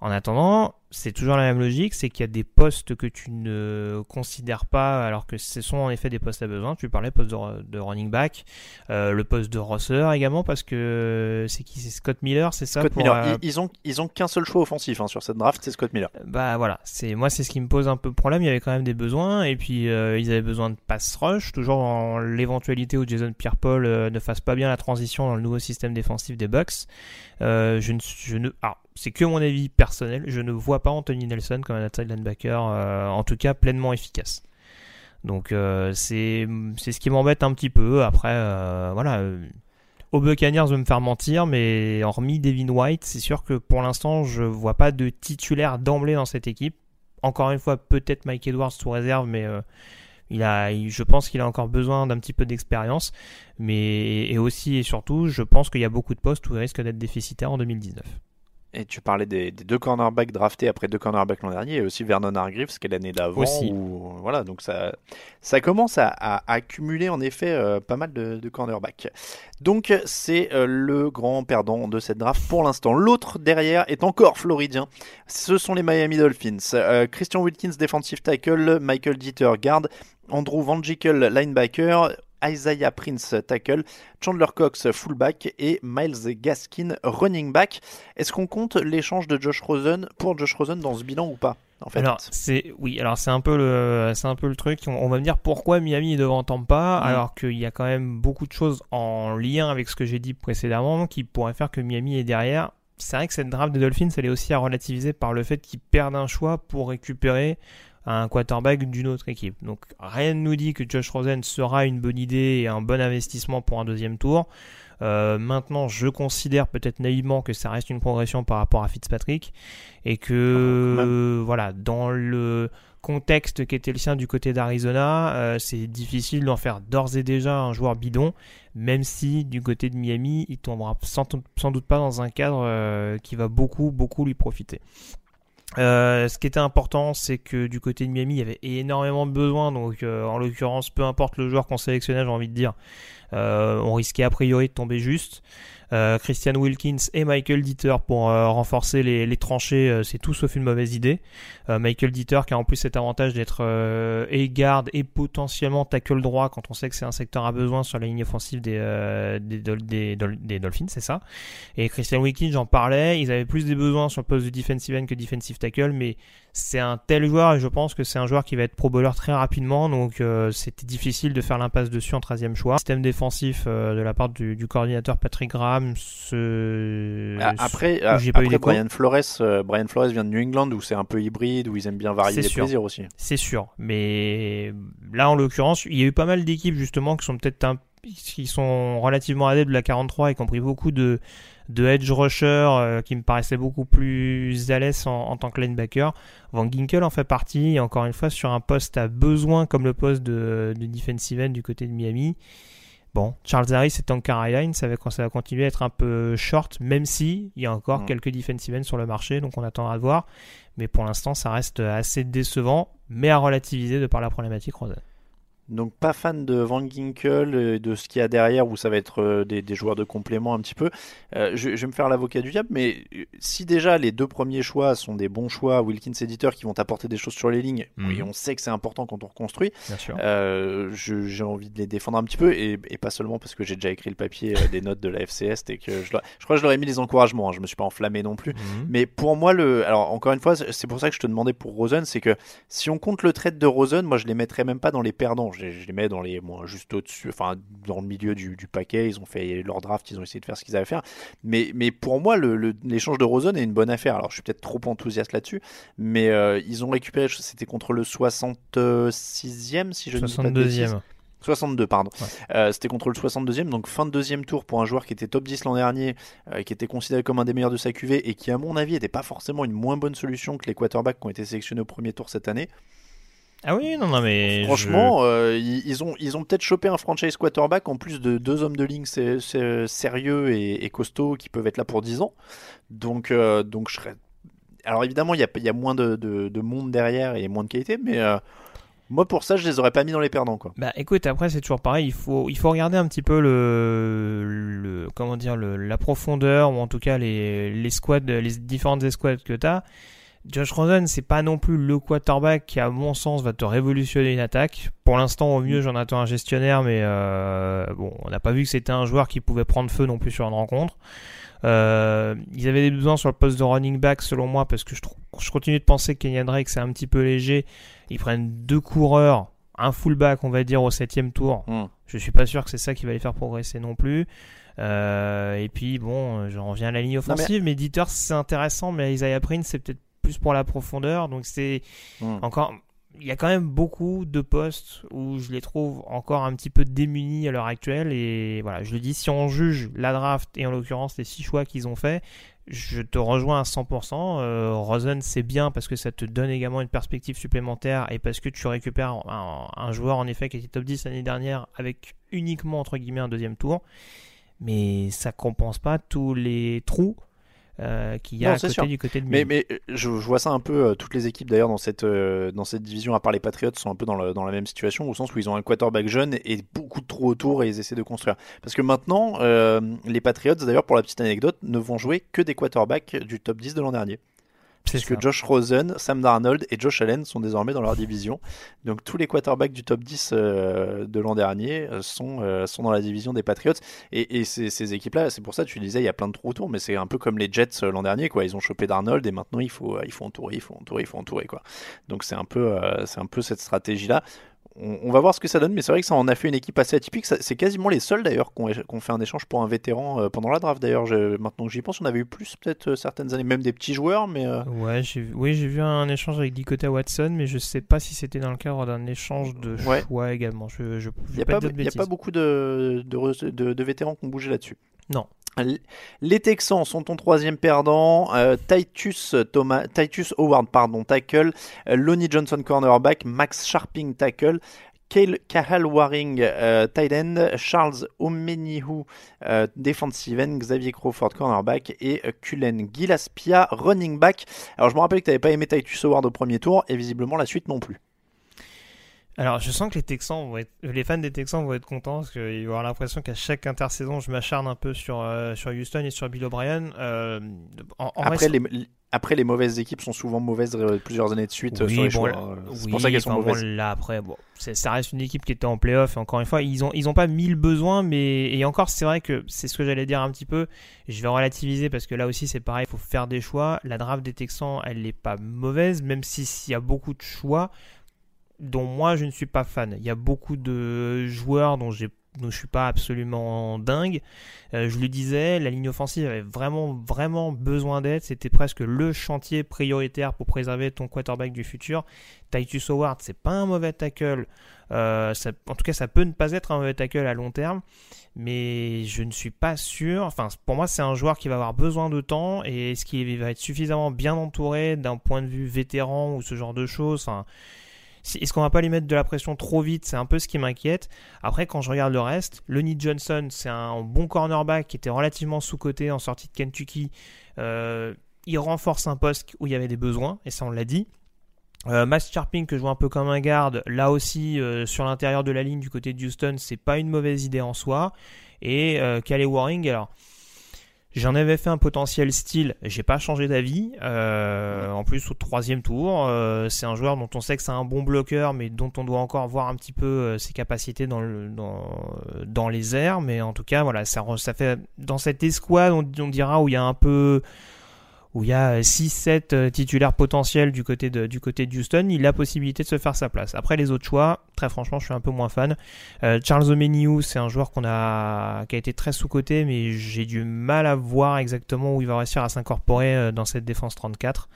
En attendant, c'est toujours la même logique, c'est qu'il y a des postes que tu ne considères pas, alors que ce sont en effet des postes à besoin. Tu parlais poste de, de running back, euh, le poste de receveur également, parce que c'est qui? C'est Scott Miller, c'est ça Scott pour, Miller. euh, Ils, ils ont, ils ont qu'un seul choix offensif hein, sur cette draft, c'est Scott Miller. bah voilà, c'est moi c'est ce qui me pose un peu problème. Il y avait quand même des besoins et puis euh, ils avaient besoin de pass rush, toujours dans l'éventualité où Jason Pierre-Paul ne fasse pas bien la transition dans le nouveau système défensif des Bucks. Euh, je ne, je ne, c'est que mon avis personnel. Je ne vois pas Anthony Nelson comme un outside linebacker, euh, en tout cas pleinement efficace. Donc euh, c'est c'est ce qui m'embête un petit peu. Après voilà. aux Buccaneers de me faire mentir, mais hormis Devin White, c'est sûr que pour l'instant, je vois pas de titulaire d'emblée dans cette équipe. Encore une fois, peut-être Mike Edwards sous réserve, mais il a, je pense qu'il a encore besoin d'un petit peu d'expérience. Mais et aussi et surtout, je pense qu'il y a beaucoup de postes où il risque d'être déficitaire en 2019. Et tu parlais des, des deux cornerbacks draftés après deux cornerbacks l'an dernier, et aussi Vernon Hargreaves, qui est l'année d'avant. Aussi. où- voilà, donc ça, ça commence à, à accumuler en effet euh, pas mal de, de cornerbacks. Donc c'est euh, le grand perdant de cette draft pour l'instant. L'autre derrière est encore floridien. Ce sont les Miami Dolphins. Euh, Christian Wilkins, defensive tackle, Michael Dieter, guard, Andrew Van Gikel, linebacker, Isaiah Prince, tackle, Chandler Cox, fullback et Miles Gaskin, running back. Est-ce qu'on compte l'échange de Josh Rosen pour Josh Rosen dans ce bilan ou pas en fait? Alors c'est oui, alors c'est un peu le c'est un peu le truc. On, on va me dire pourquoi Miami est devant Tampa Mm. alors qu'il y a quand même beaucoup de choses en lien avec ce que j'ai dit précédemment qui pourraient faire que Miami est derrière. C'est vrai que cette draft des Dolphins elle est aussi à relativiser par le fait qu'ils perdent un choix pour récupérer à un quarterback d'une autre équipe. Donc rien ne nous dit que Josh Rosen sera une bonne idée et un bon investissement pour un deuxième tour. Euh, maintenant, je considère peut-être naïvement que ça reste une progression par rapport à Fitzpatrick et que voilà, dans le contexte qui était le sien du côté d'Arizona, euh, c'est difficile d'en faire d'ores et déjà un joueur bidon, même si du côté de Miami, il tombera sans, sans doute pas dans un cadre euh, qui va beaucoup, beaucoup lui profiter. Euh, ce qui était important, c'est que du côté de Miami, il y avait énormément de besoins. Donc, en l'occurrence, peu importe le joueur qu'on sélectionnait, j'ai envie de dire, on risquait a priori de tomber juste. Euh, Christian Wilkins et Michael Dieter pour euh, renforcer les, tranchées, euh, c'est tout sauf une mauvaise idée. Michael Dieter qui a en plus cet avantage d'être et garde et potentiellement tackle droit quand on sait que c'est un secteur à besoin sur la ligne offensive des, des, des, Dolphins, c'est ça. Et Christian Wilkins, j'en parlais, ils avaient plus des besoins sur le poste de defensive end que defensive tackle, mais c'est un tel joueur et je pense que c'est un joueur qui va être pro bowler très rapidement, donc c'était difficile de faire l'impasse dessus en 13e choix. Système défensif de la part du, du coordinateur Patrick Graham ah, après, j'ai pas eu Brian Flores, euh, Brian Flores vient de New England où c'est un peu hybride, où ils aiment bien varier les plaisirs aussi. C'est sûr, mais là en l'occurrence, il y a eu pas mal d'équipes justement qui sont peut-être qui sont relativement adeptes de la 43 et qui ont pris beaucoup de, de edge rusher euh, qui me paraissaient beaucoup plus à l'aise en, tant que linebacker. Van Ginkel en fait partie, et encore une fois sur un poste à besoin comme le poste de, de defensive end du côté de Miami. Bon, Charles Harris et Tank Caroline, ça va, ça va continuer à être un peu short, même si il y a encore mm. quelques defensive ends sur le marché, donc on attendra de voir. Mais pour l'instant, ça reste assez décevant, mais à relativiser de par la problématique Rosen. Donc pas fan de Van Ginkel et de ce qu'il y a derrière où ça va être euh, des, joueurs de complément un petit peu. Euh, je, vais me faire l'avocat du diable, mais euh, si déjà les deux premiers choix sont des bons choix, Wilkins éditeur qui vont apporter des choses sur les lignes, mhm. et on sait que c'est important quand on reconstruit, j'ai envie de les défendre un petit peu et, pas seulement parce que j'ai déjà écrit le papier des notes de la FCS et que je, je crois que je leur ai mis les encouragements. Hein, je me suis pas enflammé non plus, mhm. mais pour moi le, alors encore une fois, c'est pour ça que je te demandais pour Rosen, c'est que si on compte le trade de Rosen, moi je les mettrais même pas dans les perdants je, les mets dans les, moi, juste au-dessus, enfin, dans le milieu du, paquet. Ils ont fait leur draft, ils ont essayé de faire ce qu'ils avaient à faire. Mais, mais pour moi, l'échange de Rosen est une bonne affaire. Alors, je suis peut-être trop enthousiaste là-dessus, mais euh, ils ont récupéré, c'était contre le 66e, si je ne dis pas de 62e. 62, pardon. Euh, c'était contre le 62e, donc fin de deuxième tour pour un joueur qui était top 10 l'an dernier, euh, qui était considéré comme un des meilleurs de sa QV et qui, à mon avis, n'était pas forcément une moins bonne solution que les quarterbacks qui ont été sélectionnés au premier tour cette année. Ah oui, non, non, mais. Franchement, euh, ils, ont, ils ont peut-être chopé un franchise quarterback en plus de deux hommes de ligne sérieux et, costauds qui peuvent être là pour 10 ans. Donc, euh, donc je serais. Alors évidemment, il y a, y a, moins de, de, monde derrière et moins de qualité, mais. Euh, moi, pour ça, je les aurais pas mis dans les perdants, quoi. Bah, écoute, après, c'est toujours pareil. Il faut, il faut regarder un petit peu le, le comment dire, le, la profondeur ou en tout cas les, les squads, les différentes escouades que tu as. Josh Rosen, c'est pas non plus le quarterback qui, à mon sens, va te révolutionner une attaque. Pour l'instant, au mieux, j'en attends un gestionnaire, mais euh, bon, on n'a pas vu que c'était un joueur qui pouvait prendre feu non plus sur une rencontre. Euh, ils avaient des besoins sur le poste de running back, selon moi, parce que je, je continue de penser que Kenyan Drake, c'est un petit peu léger. Ils prennent deux coureurs, un fullback, on va dire, au septième tour. Hmm. Je suis pas sûr que c'est ça qui va les faire progresser non plus. Euh, et puis bon, j'en reviens à la ligne offensive, mais Dieter c'est intéressant, mais Isaiah Prince c'est peut-être plus pour la profondeur. Donc c'est hmm. encore. Il y a quand même beaucoup de postes où je les trouve encore un petit peu démunis à l'heure actuelle. Et voilà, je le dis, si on juge la draft et en l'occurrence les six choix qu'ils ont fait, je te rejoins à 100%. Euh, Rosen, c'est bien parce que ça te donne également une perspective supplémentaire et parce que tu récupères un, un joueur en effet qui était top 10 l'année dernière avec uniquement entre guillemets un deuxième tour. Mais ça compense pas tous les trous euh, qu'il y a à côté du côté de Mais, mais euh, je, vois ça un peu, euh, toutes les équipes d'ailleurs dans cette, dans cette division, à part les Patriots, sont un peu dans, dans la même situation, au sens où ils ont un quarterback jeune et beaucoup de trous autour et ils essaient de construire. Parce que maintenant, les Patriots, d'ailleurs pour la petite anecdote, ne vont jouer que des quarterbacks du top 10 de l'an dernier puisque Josh Rosen, Sam Darnold et Josh Allen sont désormais dans leur division. Donc tous les quarterbacks du top 10 euh, de l'an dernier euh, sont, euh, sont dans la division des Patriots. Et, ces, équipes-là, c'est pour ça que tu disais, il y a plein de trous autour, mais c'est un peu comme les Jets l'an dernier. Quoi. Ils ont chopé Darnold et maintenant il faut, il faut entourer, il faut entourer, il faut entourer. Quoi. Donc c'est un, peu, c'est un peu cette stratégie-là on, on va voir ce que ça donne, mais c'est vrai que ça en a fait une équipe assez atypique. C'est quasiment les seuls d'ailleurs qui ont, qui ont fait un échange pour un vétéran euh, pendant la draft. D'ailleurs, maintenant que j'y pense, on avait eu plus peut-être euh, certaines années, même des petits joueurs, mais euh, Ouais, j'ai vu- oui, j'ai vu un échange avec Dakota Watson, mais je sais pas si c'était dans le cadre d'un échange de Ouais. choix également. Je, je, je il n'y a, pas y a beaucoup de, de, re- de- de vétérans qui ont bougé là-dessus. Non. Les Texans sont ton troisième perdant. Euh, Titus, Thomas, Titus Howard, pardon, tackle. Euh, Lonnie Johnson, cornerback. Max Sharping, tackle. Kale Kahal Waring, euh, tight end, Charles Omenihu, defensive end, Xavier Crawford, cornerback, et Cullen Gillaspia, running back. Alors je me rappelle que tu n'avais pas aimé Titus Howard au premier tour, et visiblement la suite non plus. Alors, je sens que les Texans vont être, les fans des Texans vont être contents parce qu'ils vont avoir l'impression qu'à chaque intersaison, je m'acharne un peu sur, euh, sur Houston et sur Bill O'Brien. Euh, en, en Après, les, après, les mauvaises équipes sont souvent mauvaises euh, plusieurs années de suite Oui, sur les bon, choix. C'est oui, pour ça qu'elles sont bon, mauvaises. là après, bon, ça reste une équipe qui était en playoff. Et encore une fois, ils ont ils ont pas mille besoins, mais et encore, c'est vrai que c'est ce que j'allais dire un petit peu. Je vais relativiser parce que là aussi, c'est pareil, il faut faire des choix. La draft des Texans, elle n'est pas mauvaise, même si s'il y a beaucoup de choix dont moi je ne suis pas fan. Il y a beaucoup de joueurs dont j'ai je suis pas absolument dingue. Euh, je le disais, la ligne offensive avait vraiment vraiment besoin d'aide. C'était presque le chantier prioritaire pour préserver ton quarterback du futur. Titus Howard, c'est pas un mauvais tackle. Euh, en tout cas, ça peut ne pas être un mauvais tackle à long terme, mais je ne suis pas sûr. Enfin, pour moi, c'est un joueur qui va avoir besoin de temps et est-ce qu'il va être suffisamment bien entouré d'un point de vue vétéran ou ce genre de choses? Est-ce qu'on va pas lui mettre de la pression trop vite? C'est un peu ce qui m'inquiète. Après, quand je regarde le reste, Lonnie Johnson, c'est un bon cornerback qui était relativement sous-coté en sortie de Kentucky. Euh, il renforce un poste où il y avait des besoins, et ça on l'a dit. Euh, Sharping, que je vois un peu comme un garde, là aussi euh, sur l'intérieur de la ligne du côté de Houston, c'est pas une mauvaise idée en soi. Et euh, Calais Waring, alors J'en avais fait un potentiel style, j'ai pas changé d'avis. Euh, en plus, au troisième tour, euh, c'est un joueur dont on sait que c'est un bon bloqueur, mais dont on doit encore voir un petit peu euh, ses capacités dans, le, dans, dans les airs. Mais en tout cas, voilà, ça, ça fait dans cette escouade, on, on dira où il y a un peu où il y a 6-7 titulaires potentiels du côté, de, du côté de Houston, il a la possibilité de se faire sa place. Après les autres choix, très franchement, je suis un peu moins fan. Euh, Charles Omenihu, c'est un joueur qu'on a, qui a été très sous-coté, mais j'ai du mal à voir exactement où il va réussir à s'incorporer euh, dans cette défense 34.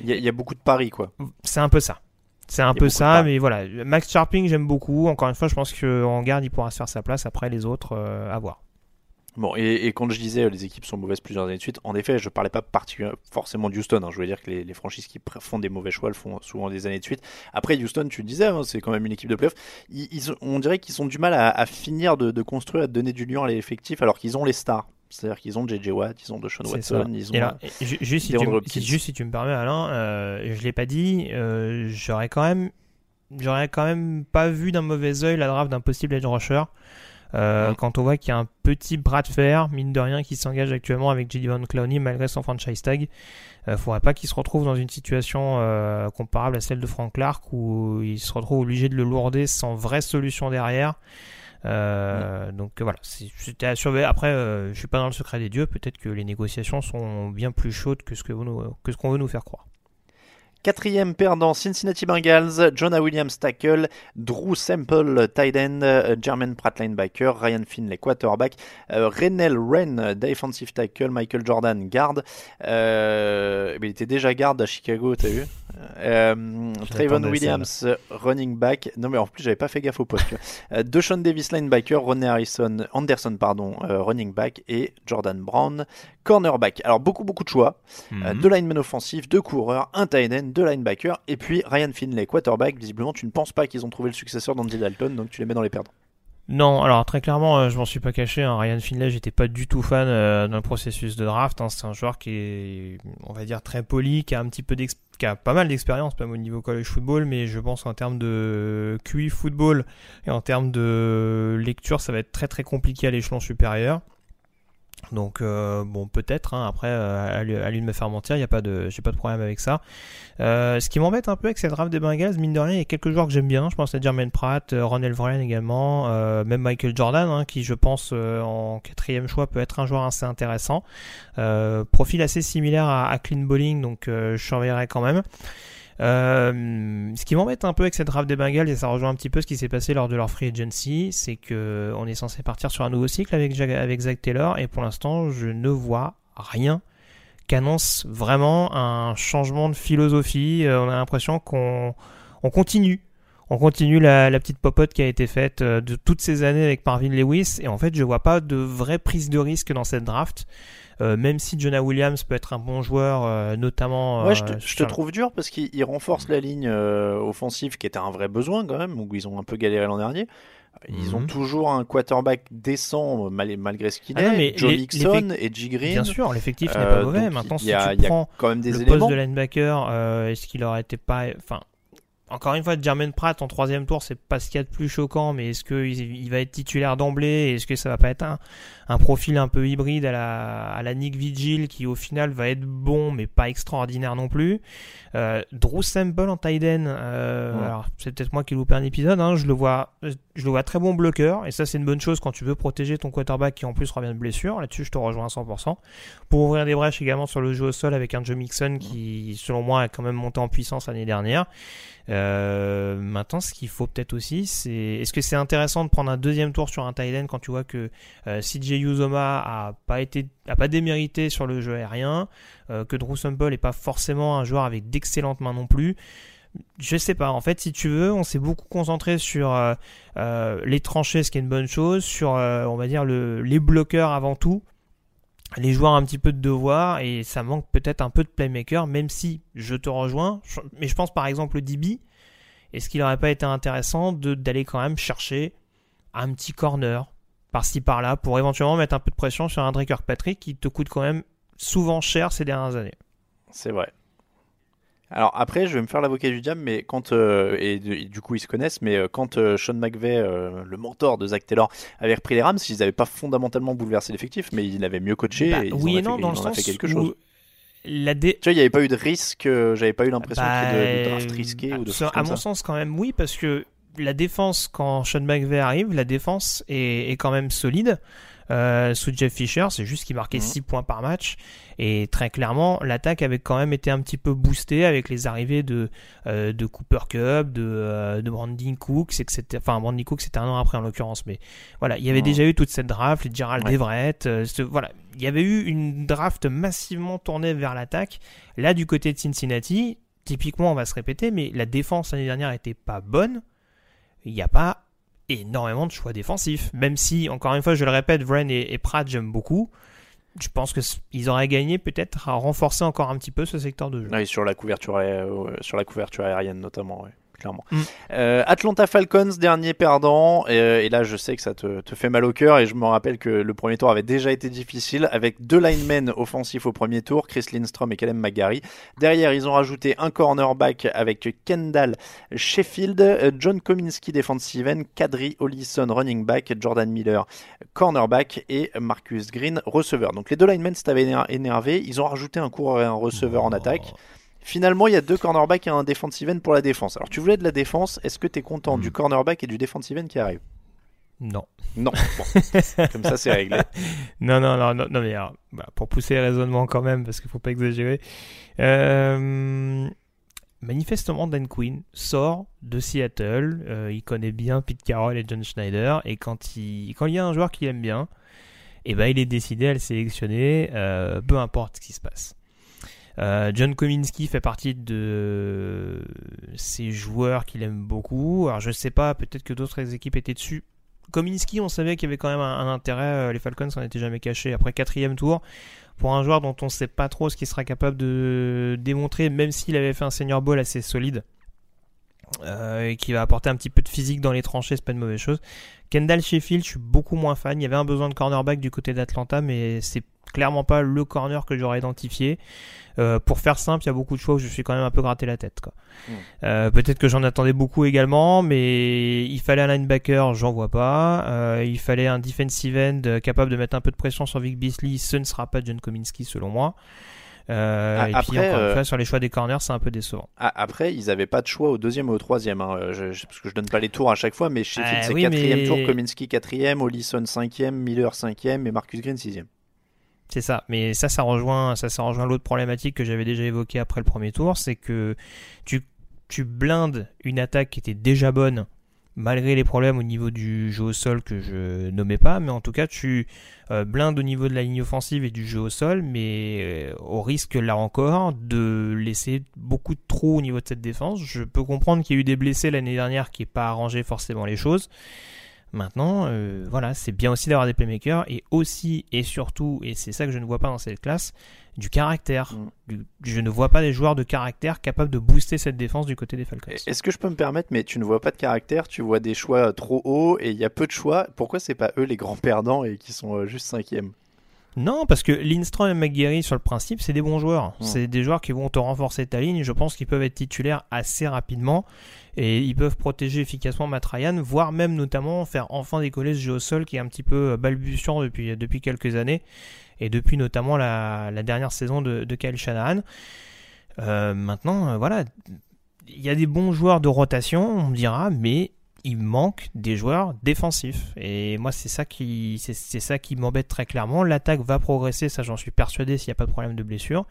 Il y, a- il y a beaucoup de paris, quoi. C'est un peu ça. C'est un peu ça, mais voilà. Max Sharping, j'aime beaucoup. Encore une fois, je pense qu'en garde, il pourra se faire sa place. Après, les autres, euh, à voir. Bon, et, et quand je disais euh, les équipes sont mauvaises plusieurs années de suite, en effet, je parlais pas particulièrement forcément de Houston. hein. Je voulais dire que les, les franchises qui font des mauvais choix le font souvent des années de suite. Après, Houston, tu le disais, hein, c'est quand même une équipe de playoff. Ils, ils ont- on dirait qu'ils ont du mal à, à finir de, de construire, à donner du lion à l'effectif, alors qu'ils ont les stars. C'est-à-dire qu'ils ont JJ Watt, ils ont Deshaun Watson, ça. ils ont. Et ju- juste, si tu, me- Hopkins. si- juste si tu me permets, Alain, euh, je l'ai pas dit, euh, j'aurais quand même, j'aurais quand même pas vu d'un mauvais œil la draft d'un possible edge rusher. Euh, Quand on voit qu'il y a un petit bras de fer, mine de rien, qui s'engage actuellement avec Jadon Clowney malgré son franchise tag, euh, faudrait pas qu'il se retrouve dans une situation euh, comparable à celle de Frank Clark où il se retrouve obligé de le lourder sans vraie solution derrière. Euh, Donc voilà, c'était à surveiller. Après, je suis pas dans le secret des dieux. Peut-être que les négociations sont bien plus chaudes que ce que vous nous- que ce qu'on veut nous faire croire. Quatrième perdant, Cincinnati Bengals, Jonah Williams tackle, Drew Sample tight end, euh, Jermaine Pratt linebacker, Ryan Finley quarterback, euh, Renel Wren defensive tackle, Michael Jordan guard. Euh, il était déjà garde à Chicago, t'as vu? Euh, Trayvon Williams running back. Non mais en plus j'avais pas fait gaffe au poste. Euh, Deshaun Davis linebacker, Ronnie Harrison Anderson pardon running back et Jordan Brown cornerback. Alors beaucoup beaucoup de choix. Mhm. deux linemen offensifs, deux coureurs, un tight end, deux linebackers, et puis Ryan Finley, quarterback. Visiblement, tu ne penses pas qu'ils ont trouvé le successeur d'Andy Dalton, donc tu les mets dans les perdants. Non, alors très clairement, euh, je m'en suis pas caché. hein. Ryan Finlay, j'étais pas du tout fan euh, d'un processus de draft. hein. C'est un joueur qui est, on va dire, très poli, qui a un petit peu qui a pas mal d'expérience, même au niveau college football, mais je pense en termes de QI football et en termes de lecture, ça va être très très compliqué à l'échelon supérieur. Donc euh, bon peut-être hein, après euh, à, lui, de me faire mentir, il y a pas de j'ai pas de problème avec ça. Euh, ce qui m'embête un peu avec cette draft des Bengals, mine de rien, il y a quelques joueurs que j'aime bien. Je pense à Jermaine Pratt, euh, Ron Elvren également, même Michael Jordan, hein, qui je pense en quatrième choix peut être un joueur assez intéressant. Profil assez similaire à, à Clean Bowling, donc je surveillerai quand même. Euh, ce qui m'embête un peu avec cette draft des Bengals, et ça rejoint un petit peu ce qui s'est passé lors de leur free agency, c'est que on est censé partir sur un nouveau cycle avec, avec Zach Taylor, et pour l'instant, je ne vois rien qu'annonce vraiment un changement de philosophie. Euh, on a l'impression qu'on on continue. On continue la, la, petite popote qui a été faite euh, de toutes ces années avec Marvin Lewis, et en fait, je vois pas de vraie prise de risque dans cette draft. Euh, même si Jonah Williams peut être un bon joueur, euh, notamment. Ouais, je te, je te trouve dur parce qu'il renforce la ligne offensive qui était un vrai besoin quand même, où ils ont un peu galéré l'an dernier. Ils ont Mhm. toujours un quarterback décent mal- malgré ce qu'il Ah est. Joe les- Mixon et G. Green. Bien sûr, l'effectif n'est Euh, pas mauvais. Maintenant, si tu prends quand même des le éléments. poste de linebacker, euh, est-ce qu'il aurait été pas. Enfin, encore une fois, Jermaine Pratt en troisième tour, c'est pas ce qu'il y a de plus choquant, mais est-ce qu'il il va être titulaire d'emblée Est-ce que ça va pas être un, un profil un peu hybride à la, à la Nick Vigil qui au final va être bon, mais pas extraordinaire non plus euh, Drew Sample en tight end, euh, Ouais. alors c'est peut-être moi qui loupé un épisode, hein, je le vois, je le vois très bon bloqueur, et ça c'est une bonne chose quand tu veux protéger ton quarterback qui en plus revient de blessure. Là-dessus, je te rejoins à 100%. Pour ouvrir des brèches également sur le jeu au sol avec un Joe Mixon qui, selon moi, a quand même monté en puissance l'année dernière. Euh, maintenant, ce qu'il faut peut-être aussi, c'est est-ce que c'est intéressant de prendre un deuxième tour sur un end quand tu vois que euh, CJ Uzoma a pas été, pas démérité sur le jeu aérien, euh, que Drew Sample est pas forcément un joueur avec d'excellentes mains non plus? Je sais pas. En fait, si tu veux, on s'est beaucoup concentré sur les tranchées, ce qui est une bonne chose, sur, on va dire, le, les bloqueurs avant tout les joueurs un petit peu de devoir et ça manque peut-être un peu de playmaker, même si je te rejoins. Mais je pense par exemple au DB, est-ce qu'il n'aurait pas été intéressant d'aller quand même chercher un petit corner par-ci par-là pour éventuellement mettre un peu de pression sur un Drake Kirkpatrick qui te coûte quand même souvent cher ces dernières années? C'est vrai. Alors après, je vais me faire l'avocat du diable, mais quand euh, et, du- et du coup ils se connaissent, mais euh, quand euh, Sean McVay, le mentor de Zach Taylor, avait repris les Rams, ils n'avaient pas fondamentalement bouleversé l'effectif, mais il avait mieux coaché. Bah, et ils oui en et non, fait, dans le fait sens quelque où chose. la dé... Tu vois, il n'y avait pas eu de risque, j'avais pas eu l'impression Bah, qu'il y ait de, de draft risqué ou de ça, À mon ça. sens, quand même, oui, parce que la défense, quand Sean McVay arrive, la défense est, est quand même solide. Euh, sous Jeff Fisher, c'est juste qu'il marquait Mhm. 6 points par match. Et très clairement, l'attaque avait quand même été un petit peu boostée avec les arrivées de, euh, de Cooper Cup, de, euh, de Brandon Cooks, etc. Enfin, Brandon Cooks, c'était un an après en l'occurrence, mais voilà, il y avait Mhm. déjà eu toute cette draft, les Gerald Ouais. Everett, euh, ce- voilà, il y avait eu une draft massivement tournée vers l'attaque. Là, du côté de Cincinnati, typiquement, on va se répéter, mais la défense l'année dernière était pas bonne. Il n'y a pas énormément de choix défensifs. Même si, encore une fois, je le répète, Vren et, Pratt, j'aime beaucoup. Je pense qu'ils auraient gagné peut-être à renforcer encore un petit peu ce secteur de jeu. Oui, sur la couverture, euh, sur la couverture aérienne notamment, ouais, clairement. Mm. Euh, Atlanta Falcons, dernier perdant, et là je sais que ça te, te fait mal au cœur, et je me rappelle que le premier tour avait déjà été difficile, avec deux linemen offensifs au premier tour, Chris Lindstrom et Caleb McGarry. Derrière, ils ont rajouté un cornerback avec Kendall Sheffield, John Kominski defensive end, Kadri Ollison running back, Jordan Miller cornerback et Marcus Green receveur. Donc les deux linemen s'étaient éner- énervés, ils ont rajouté un court et un receveur en attaque. Finalement, il y a deux cornerbacks et un defensive end pour la défense. Alors, tu voulais de la défense, est-ce que tu es content du cornerback et du defensive end qui arrive? Non. Non. [laughs] Bon. Comme ça, c'est réglé. [laughs] Non, non, non, non, non, mais alors, bah, pour pousser le raisonnement quand même, parce qu'il faut pas exagérer. Euh, manifestement, Dan Quinn sort de Seattle. euh, il connaît bien Pete Carroll et John Schneider. Et quand il, quand il y a un joueur qu'il aime bien, eh ben, il est décidé à le sélectionner, euh, peu importe ce qui se passe. Euh, John Kominski fait partie de ces joueurs qu'il aime beaucoup. Alors je sais pas, peut-être que d'autres équipes étaient dessus. Kominski, on savait qu'il y avait quand même un, intérêt. euh, Les Falcons s'en étaient jamais cachés. Après quatrième tour, pour un joueur dont on ne sait pas trop ce qu'il sera capable de démontrer, même s'il avait fait un senior ball assez solide, euh, et qui va apporter un petit peu de physique dans les tranchées, c'est pas une mauvaise chose. Kendall Sheffield, je suis beaucoup moins fan. Il y avait un besoin de cornerback du côté d'Atlanta, mais c'est clairement pas le corner que j'aurais identifié. Euh, pour faire simple, il y a beaucoup de choix où je suis quand même un peu gratté la tête. Quoi. Mm. Euh, Peut-être que j'en attendais beaucoup également, mais il fallait un linebacker, j'en vois pas. Euh, il fallait un defensive end capable de mettre un peu de pression sur Vic Beasley. Ce ne sera pas John Kominski selon moi. Euh, Ah, et puis après, encore une euh, fois, sur les choix des corners, c'est un peu décevant. Après, ils n'avaient pas de choix au deuxième et au troisième. hein. Je, je- parce que je donne pas les tours à chaque fois, mais Ah, c'est oui, quatrième mais- tour, Kominski quatrième, Ollison cinquième, Miller cinquième et Marcus Green sixième. C'est ça, mais ça, ça rejoint, ça, ça rejoint l'autre problématique que j'avais déjà évoquée après le premier tour, c'est que tu, tu blindes une attaque qui était déjà bonne, malgré les problèmes au niveau du jeu au sol que je nommais pas, mais en tout cas, tu euh, blindes au niveau de la ligne offensive et du jeu au sol, mais euh, au risque, là encore, de laisser beaucoup de trous au niveau de cette défense. Je peux comprendre qu'il y a eu des blessés l'année dernière qui n'aient pas arrangé forcément les choses. Maintenant, euh, voilà, c'est bien aussi d'avoir des playmakers et aussi et surtout, et c'est ça que je ne vois pas dans cette classe, du caractère. Mm. je ne vois pas des joueurs de caractère capables de booster cette défense du côté des Falcons. Est-ce que je peux me permettre, mais tu ne vois pas de caractère, tu vois des choix trop hauts et il y a peu de choix. Pourquoi c'est pas eux les grands perdants et qui sont euh, juste cinquièmes? Non, parce que Lindstrom et McGarry, sur le principe, c'est des bons joueurs. Mm. C'est des joueurs qui vont te renforcer ta ligne. Je pense qu'ils peuvent être titulaires assez rapidement et ils peuvent protéger efficacement Matt Ryan, voire même notamment faire enfin décoller ce jeu au sol qui est un petit peu balbutiant depuis, depuis quelques années et depuis notamment la, dernière saison de, Kyle Shanahan. Euh, maintenant, euh, voilà, il y a des bons joueurs de rotation, on dira, mais il manque des joueurs défensifs. Et moi, c'est ça qui, c'est ça qui m'embête très clairement. L'attaque va progresser, ça j'en suis persuadé s'il n'y a pas de problème de blessure.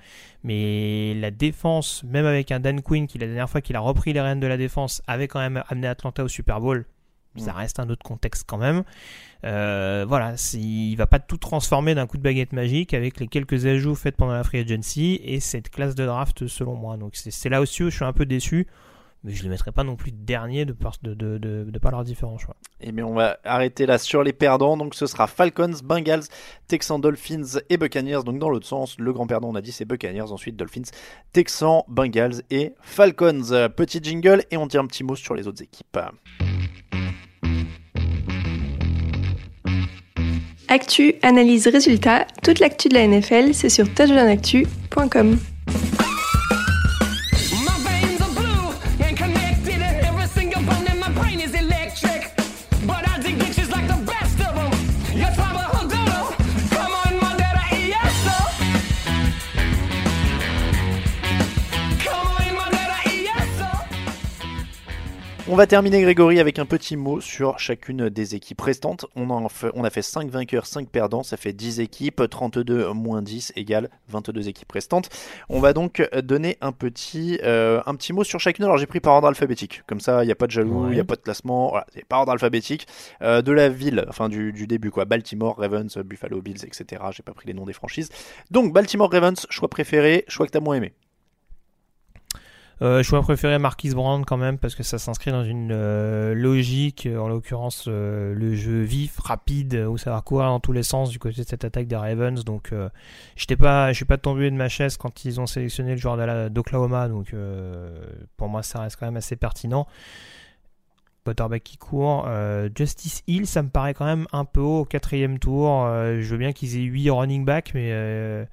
Mais la défense, même avec un Dan Quinn qui la dernière fois qu'il a repris les rênes de la défense, avait quand même amené Atlanta au Super Bowl. Ça reste un autre contexte quand même. Euh, voilà, il va pas tout transformer d'un coup de baguette magique avec les quelques ajouts faits pendant la free agency et cette classe de draft selon moi. Donc c'est là aussi où je suis un peu déçu mais je ne les mettrai pas non plus dernier de par, de, de, de, de par leurs différents choix. Et bien on va arrêter là sur les perdants. Donc ce sera Falcons, Bengals, Texans, Dolphins et Buccaneers. Donc dans l'autre sens, le grand perdant on a dit c'est Buccaneers, ensuite Dolphins, Texans, Bengals et Falcons. Petit jingle et on dit un petit mot sur les autres équipes. Actu, analyse, résultat, toute l'actu de la NFL, c'est sur touchdownactu.com. On va terminer Grégory avec un petit mot sur chacune des équipes restantes. On, en fait, on a fait 5 vainqueurs, 5 perdants, ça fait 10 équipes, 32 moins 10 égale 22 équipes restantes. On va donc donner un petit, euh, un petit mot sur chacune. Alors j'ai pris par ordre alphabétique, comme ça il n'y a pas de jaloux, il n'y a pas de classement, voilà, c'est par ordre alphabétique. Euh, de la ville, enfin du, du, début quoi, Baltimore, Ravens, Buffalo Bills, etc. J'ai pas pris les noms des franchises. Donc Baltimore Ravens, choix préféré, choix que t'as moins aimé. Euh, choix préféré Marquis Brown quand même parce que ça s'inscrit dans une euh, logique, en l'occurrence euh, le jeu vif, rapide, où ça va courir dans tous les sens du côté de cette attaque des Ravens. Donc euh, j'étais pas, je suis pas tombé de ma chaise quand ils ont sélectionné le joueur d'Oklahoma. Donc euh, pour moi ça reste quand même assez pertinent. Quarterback qui court. Euh, Justice Hill, ça me paraît quand même un peu haut au quatrième tour. Euh, je veux bien qu'ils aient 8 running back, mais euh,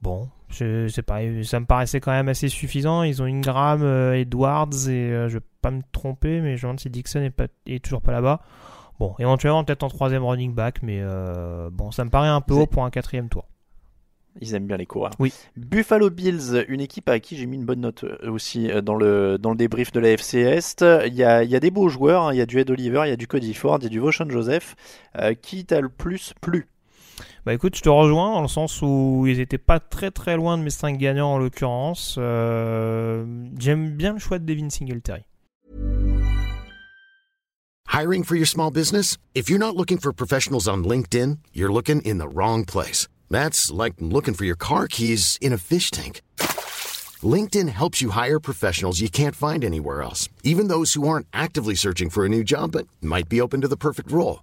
bon, je sais pas, ça me paraissait quand même assez suffisant. Ils ont Ingram, euh, Edwards et euh, je vais pas me tromper, mais je me demande si Dixon est, pas, est toujours pas là-bas. Bon, éventuellement peut-être en troisième running back, mais euh, bon, ça me paraît un peu haut pour un quatrième tour. Ils aiment bien les coureurs. Oui. Buffalo Bills, une équipe à qui j'ai mis une bonne note aussi dans le, dans le débrief de la FC Est. Il y a, il y a des beaux joueurs, hein. il y a du Ed Oliver, il y a du Cody Ford, il y a du Vauchon Joseph. Euh, qui t'a le plus plu? Bah écoute, je te rejoins dans le sens où ils étaient pas très très loin de mes 5 gagnants en l'occurrence. Euh, J'aime bien le choix de Devin Singletary. Hiring for your small business? If you're not looking for professionals on LinkedIn, you're looking in the wrong place. That's like looking for your car keys in a fish tank. LinkedIn helps you hire professionals you can't find anywhere else, even those who aren't actively searching for a new job but might be open to the perfect role.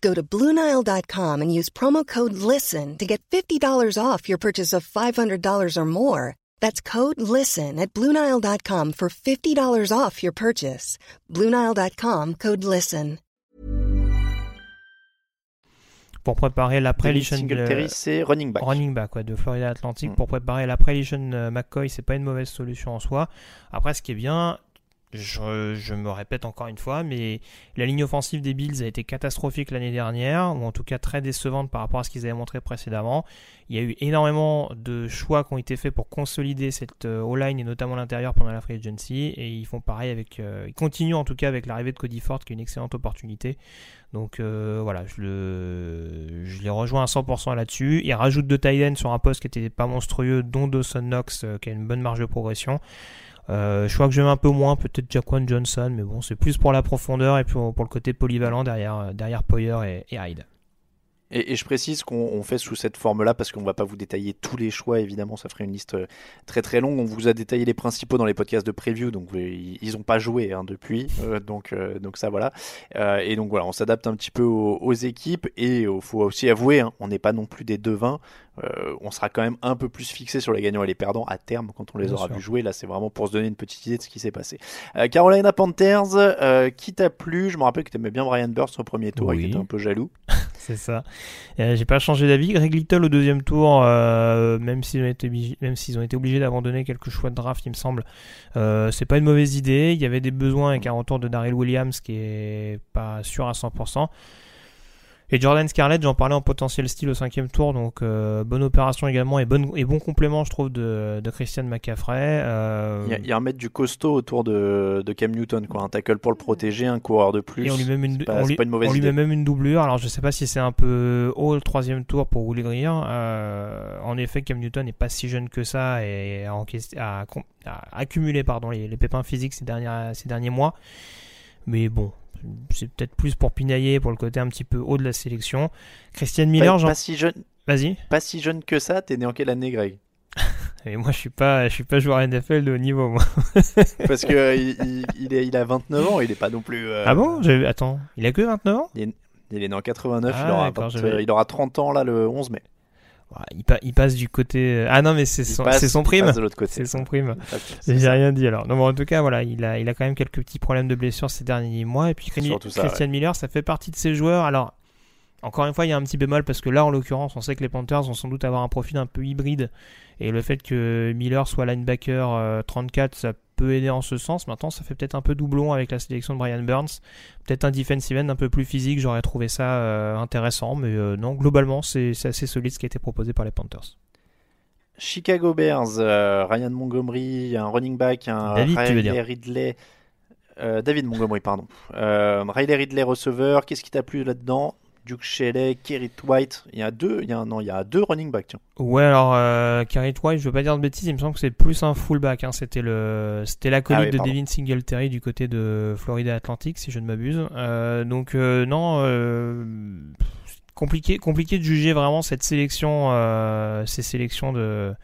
Go to Bluenile.com and use promo code LISTEN to get $50 off your purchase of $500 or more. That's code LISTEN at Bluenile.com for $50 off your purchase. Bluenile.com code LISTEN. pour préparer l'après Devin Singletary, c'est running back. Running back, ouais, de Florida Atlantic. Mm. Pour préparer l'après Lishon McCoy, c'est pas une mauvaise solution en soi. Après, ce qui est bien, je, me répète encore une fois, mais la ligne offensive des Bills a été catastrophique l'année dernière, ou en tout cas très décevante par rapport à ce qu'ils avaient montré précédemment. Il y a eu énormément de choix qui ont été faits pour consolider cette euh, O-line et notamment l'intérieur pendant la free agency, et ils font pareil avec, euh, ils continuent en tout cas avec l'arrivée de Cody Ford, qui est une excellente opportunité. Donc euh, voilà, je, le, je les rejoins à 100% là-dessus. Ils rajoutent tight ends sur un poste qui était pas monstrueux, dont Dawson Knox, euh, qui a une bonne marge de progression. Euh, je crois que j'aime un peu moins peut-être Jaquan Johnson, mais bon, c'est plus pour la profondeur et pour, pour le côté polyvalent derrière, derrière Poyer et, Hyde. Et, je précise qu'on on fait sous cette forme-là parce qu'on va pas vous détailler tous les choix, évidemment, ça ferait une liste euh, très très longue. On vous a détaillé les principaux dans les podcasts de preview, donc euh, ils n'ont pas joué hein, depuis, euh, donc euh, donc ça voilà. Euh, et donc voilà, on s'adapte un petit peu aux, aux équipes et il faut aussi avouer, hein, on n'est pas non plus des devins. Euh, on sera quand même un peu plus fixé sur les gagnants et les perdants à terme quand on les Bien aura sûr. vus jouer. Là, c'est vraiment pour se donner une petite idée de ce qui s'est passé. Euh, Carolina Panthers, euh, qui t'a plu? Je me rappelle que tu aimais bien Brian Burst au premier tour et que Oui. un peu jaloux. [laughs] C'est ça. J'ai pas changé d'avis. Greg Little au deuxième tour, même s'ils ont été obligés, même s'ils ont été obligés d'abandonner quelques choix de draft, il me semble, c'est pas une mauvaise idée. Il y avait des besoins avec un retour de Daryl Williams qui est pas sûr à 100%. Et Jordan Scarlett, j'en parlais en potentiel style au cinquième tour, donc euh, bonne opération également et, bonne, et bon complément, je trouve, de, de Christian McCaffrey. Euh, Il y, a, il y a un mètre du costaud autour de, de Cam Newton, quoi. Un tackle pour le protéger, un coureur de plus. Et on lui met une, C'est pas, on lui- pas une mauvaise on lui met même une doublure. Alors je sais pas si c'est un peu haut le troisième tour pour le dire. Euh, en effet, Cam Newton n'est pas si jeune que ça et a, accumulé pardon, les, les pépins physiques ces, dernières, ces derniers mois. Mais bon, c'est peut-être plus pour pinailler pour le côté un petit peu haut de la sélection. Christian Miller, pas, pas si jeune, vas-y. pas si jeune que ça. T'es né en quelle année, Greg? [laughs] Et moi, je suis pas, je suis pas joueur NFL de haut niveau. Moi. [laughs] Parce que euh, il, il- il est, il a 29 ans, il est pas non plus. euh, Ah bon? Attends, il a que 29 ans? Il est, il est né en 89, Ah, il, aura d'accord, 20, j'avais- il aura 30 ans là le 11 mai. Il, pa- il passe du côté. Ah non, mais c'est son, passe- son il prime. passe de l'autre côté. C'est son prime. J'ai rien dit alors. Non, mais en tout cas, voilà, il a, il a quand même quelques petits problèmes de blessure ces derniers mois. Et puis Christian surtout ça, Christian Miller, ça fait partie de ces joueurs. Alors, encore une fois, il y a un petit bémol parce que là, en l'occurrence, on sait que les Panthers vont sans doute avoir un profil un peu hybride. Et le fait que Miller soit linebacker euh, 34, ça peut aider en ce sens. Maintenant, ça fait peut-être un peu doublon avec la sélection de Brian Burns. Peut-être un defensive end un peu plus physique, j'aurais trouvé ça euh, intéressant. Mais euh, non, globalement, c'est assez solide ce qui a été proposé par les Panthers. Chicago Bears, euh, Ryan Montgomery, un running back, un David, tu veux Riley dire. Ridley. euh, David Montgomery, pardon. Euh, Riley Ridley receveur. Qu'est-ce qui t'a plu là-dedans? Duke Shelley, Kerry White. Il y a deux, il y a non, il y a deux running backs. Tiens. Ouais, alors euh, Carrie White, je veux pas dire de bêtises, il me semble que c'est plus un fullback. Hein. C'était le, c'était l'acolyte Ah oui, de. Devin Singletary du côté de Florida Atlantic, si je ne m'abuse. Euh, donc euh, non, euh, compliqué, compliqué de juger vraiment cette sélection, ces sélections de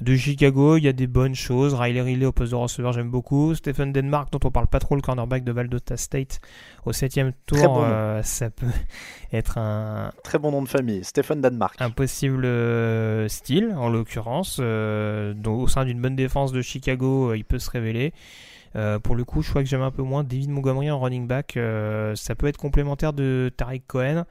de Chicago. Il y a des bonnes choses. Riley Riley au poste de receveur, j'aime beaucoup. Stephen Denmark, dont on parle pas trop, le cornerback de Valdosta State au septième tour, bon euh, ça peut [laughs] être un Très bon nom de famille. Stephen Danmark. un possible euh, style, en l'occurrence, euh, au sein d'une bonne défense de Chicago, il peut se révéler. Euh, pour le coup, je crois que j'aime un peu moins David Montgomery en running back. ça peut être complémentaire de Tariq Cohen,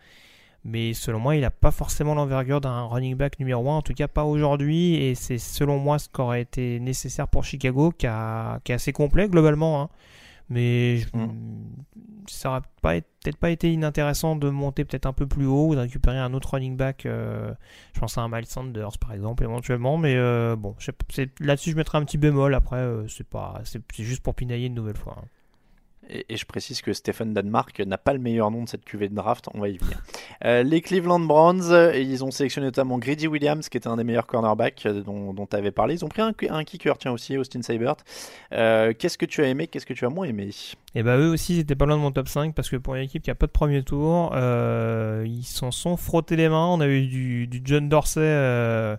mais selon moi, il n'a pas forcément l'envergure d'un running back numéro 1, en tout cas pas aujourd'hui. Et c'est selon moi ce qui aurait été nécessaire pour Chicago, qui, a- qui est assez complet globalement. hein. Mais je- Mm. ça aurait pas été- peut-être pas été inintéressant de monter peut-être un peu plus haut ou de récupérer un autre running back. euh, je pense à un Miles Sanders par exemple éventuellement. Mais euh, bon, là-dessus je mettrai un petit bémol. Après, euh, c'est pas, c'est c'est juste pour pinailler une nouvelle fois. hein. Et, je précise que Stephen Danmark n'a pas le meilleur nom de cette cuvée de draft, on va y venir. Euh, les Cleveland Browns, euh, ils ont sélectionné notamment Grady Williams, qui était un des meilleurs cornerbacks euh, dont tu avais parlé. Ils ont pris un, kicker, tiens aussi, Austin Seibert. Qu'est-ce que tu as aimé, qu'est-ce que tu as moins aimé? Et bah eux aussi ils étaient pas loin de mon top 5 parce que pour une équipe qui a pas de premier tour, ils s'en sont frottés les mains. On a eu du, du John Dorsey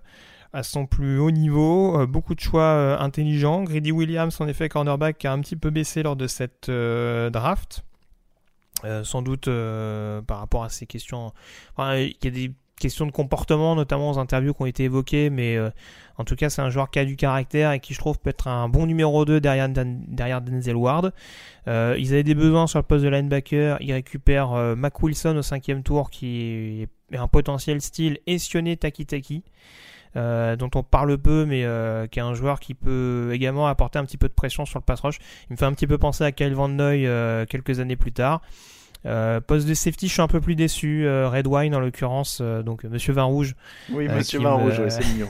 à son plus haut niveau, euh, beaucoup de choix euh, intelligents. Grady Williams en effet cornerback qui a un petit peu baissé lors de cette euh, draft. Sans doute par rapport à ces questions. Il y a des questions de comportement, notamment aux interviews qui ont été évoquées, mais en tout cas, c'est un joueur qui a du caractère et qui, je trouve, peut être un bon numéro 2 derrière, Denzel Ward. Ils avaient des besoins sur le poste de linebacker. Ils récupèrent Mac Wilson au cinquième tour, qui est un potentiel style Essione Takitaki. Euh, dont on parle peu, mais euh, qui est un joueur qui peut également apporter un petit peu de pression sur le pass. Il me fait un petit peu penser à Kyle Van Noy euh, quelques années plus tard. Euh, poste de safety, je suis un peu plus déçu. Euh, Red Wine en l'occurrence, euh, donc Monsieur Vin Rouge. Oui, Monsieur Vin Rouge, ouais, [laughs] c'est mignon.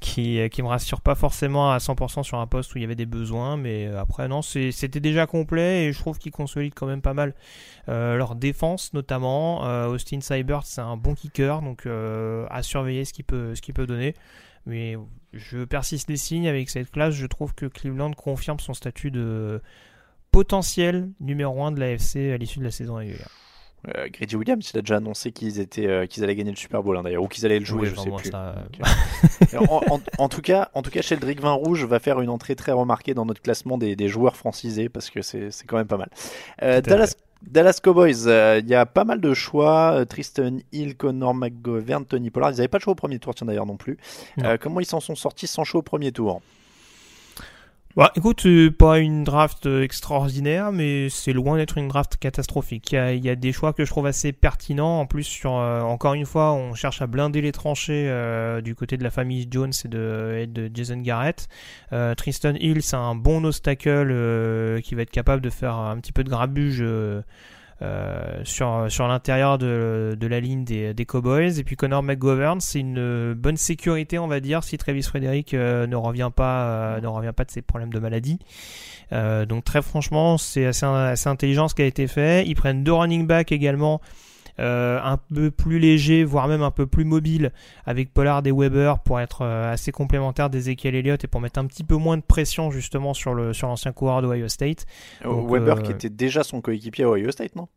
qui, qui me rassure pas forcément à 100% sur un poste où il y avait des besoins, mais après non, c'était déjà complet et je trouve qu'ils consolident quand même pas mal leur défense notamment. Austin Cybert, c'est un bon kicker, donc à surveiller ce qu'il peut, ce qu'il peut donner. Mais je persiste les signes avec cette classe. Je trouve que Cleveland confirme son statut de potentiel numéro 1 de l'AFC à l'issue de la saison régulière. Euh, Grady Williams, il a déjà annoncé qu'ils étaient, euh, qu'ils allaient gagner le Super Bowl hein, d'ailleurs, ou qu'ils allaient le jouer, je sais plus. Ça... Euh, [laughs] en, en, tout cas, en tout cas, Sheldrick Vin Rouge va faire une entrée très remarquée dans notre classement des, des joueurs francisés parce que c'est, c'est quand même pas mal. Euh, Dallas, Dallas Cowboys, il y a pas mal de choix. Tristan Hill, Connor McGovern, Tony Pollard. Ils n'avaient pas de choix au premier tour, tiens d'ailleurs non plus. comment ils s'en sont sortis sans choix au premier tour? Bah, écoute, pas une draft euh, extraordinaire, mais c'est loin d'être une draft catastrophique. Il y, a, des choix que je trouve assez pertinents. En plus, sur euh, encore une fois, on cherche à blinder les tranchées euh, du côté de la famille Jones et de, de Jason Garrett. Tristan Hill, c'est un bon obstacle qui va être capable de faire un petit peu de grabuge euh, sur, sur l'intérieur de, de, la ligne des, des, Cowboys. Et puis Connor McGovern, c'est une bonne sécurité, on va dire, si Travis Frederick euh, ne, revient pas, euh, ne revient pas de ses problèmes de maladie. donc très franchement, c'est assez, assez, intelligent ce qui a été fait. Ils prennent deux running backs également. Un peu plus léger, voire même un peu plus mobile avec Pollard et Weber pour être assez complémentaires d'Ezekiel Elliott et pour mettre un petit peu moins de pression justement sur le sur l'ancien coureur d'Ohio State. Weber qui était déjà son coéquipier à Ohio State, non?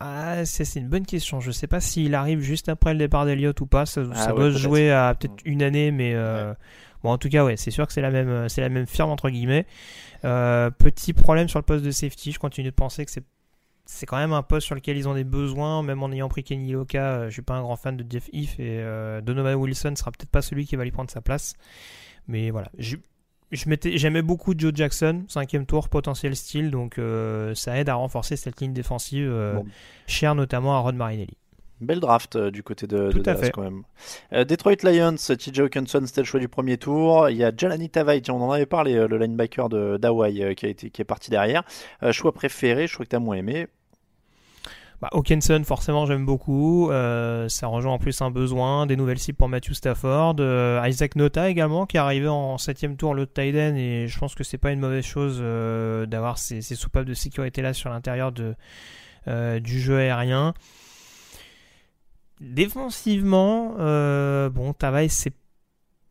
Ah, c'est une bonne question. Je sais pas s'il arrive juste après le départ d'Eliott ou pas. Ça, ah doit se jouer à peut-être une année, mais euh, bon, en tout cas, ouais, c'est sûr que c'est la même, c'est la même firme entre guillemets. Euh, petit problème sur le poste de safety. Je continue de penser que c'est c'est quand même un poste sur lequel ils ont des besoins, même en ayant pris Kenny Loka. Euh, je suis pas un grand fan de Jeff Heath et Donovan Wilson sera peut-être pas celui qui va lui prendre sa place. Mais voilà, j'aimais beaucoup Joe Jackson, cinquième tour, potentiel style, donc euh, ça aide à renforcer cette ligne défensive, euh, chère notamment à Rod Marinelli. Belle draft euh, du côté de, de Dallas quand même. Detroit Lions, TJ Hawkinson, c'était le choix du premier tour. Il y a Jalani Tavai, on en avait parlé, le linebacker d'Hawaii qui, a été, qui est parti derrière. choix préféré, je crois que tu as moins aimé. Bah, Hawkinson, forcément, j'aime beaucoup. Euh, ça rejoint en plus un besoin, des nouvelles cibles pour Matthew Stafford. Euh, Isaac Nota également, qui est arrivé en septième tour, le Tiden, et je pense que c'est pas une mauvaise chose euh, d'avoir ces, ces, soupapes de sécurité là sur l'intérieur de, du jeu aérien. Défensivement, bon, Tavares, c'est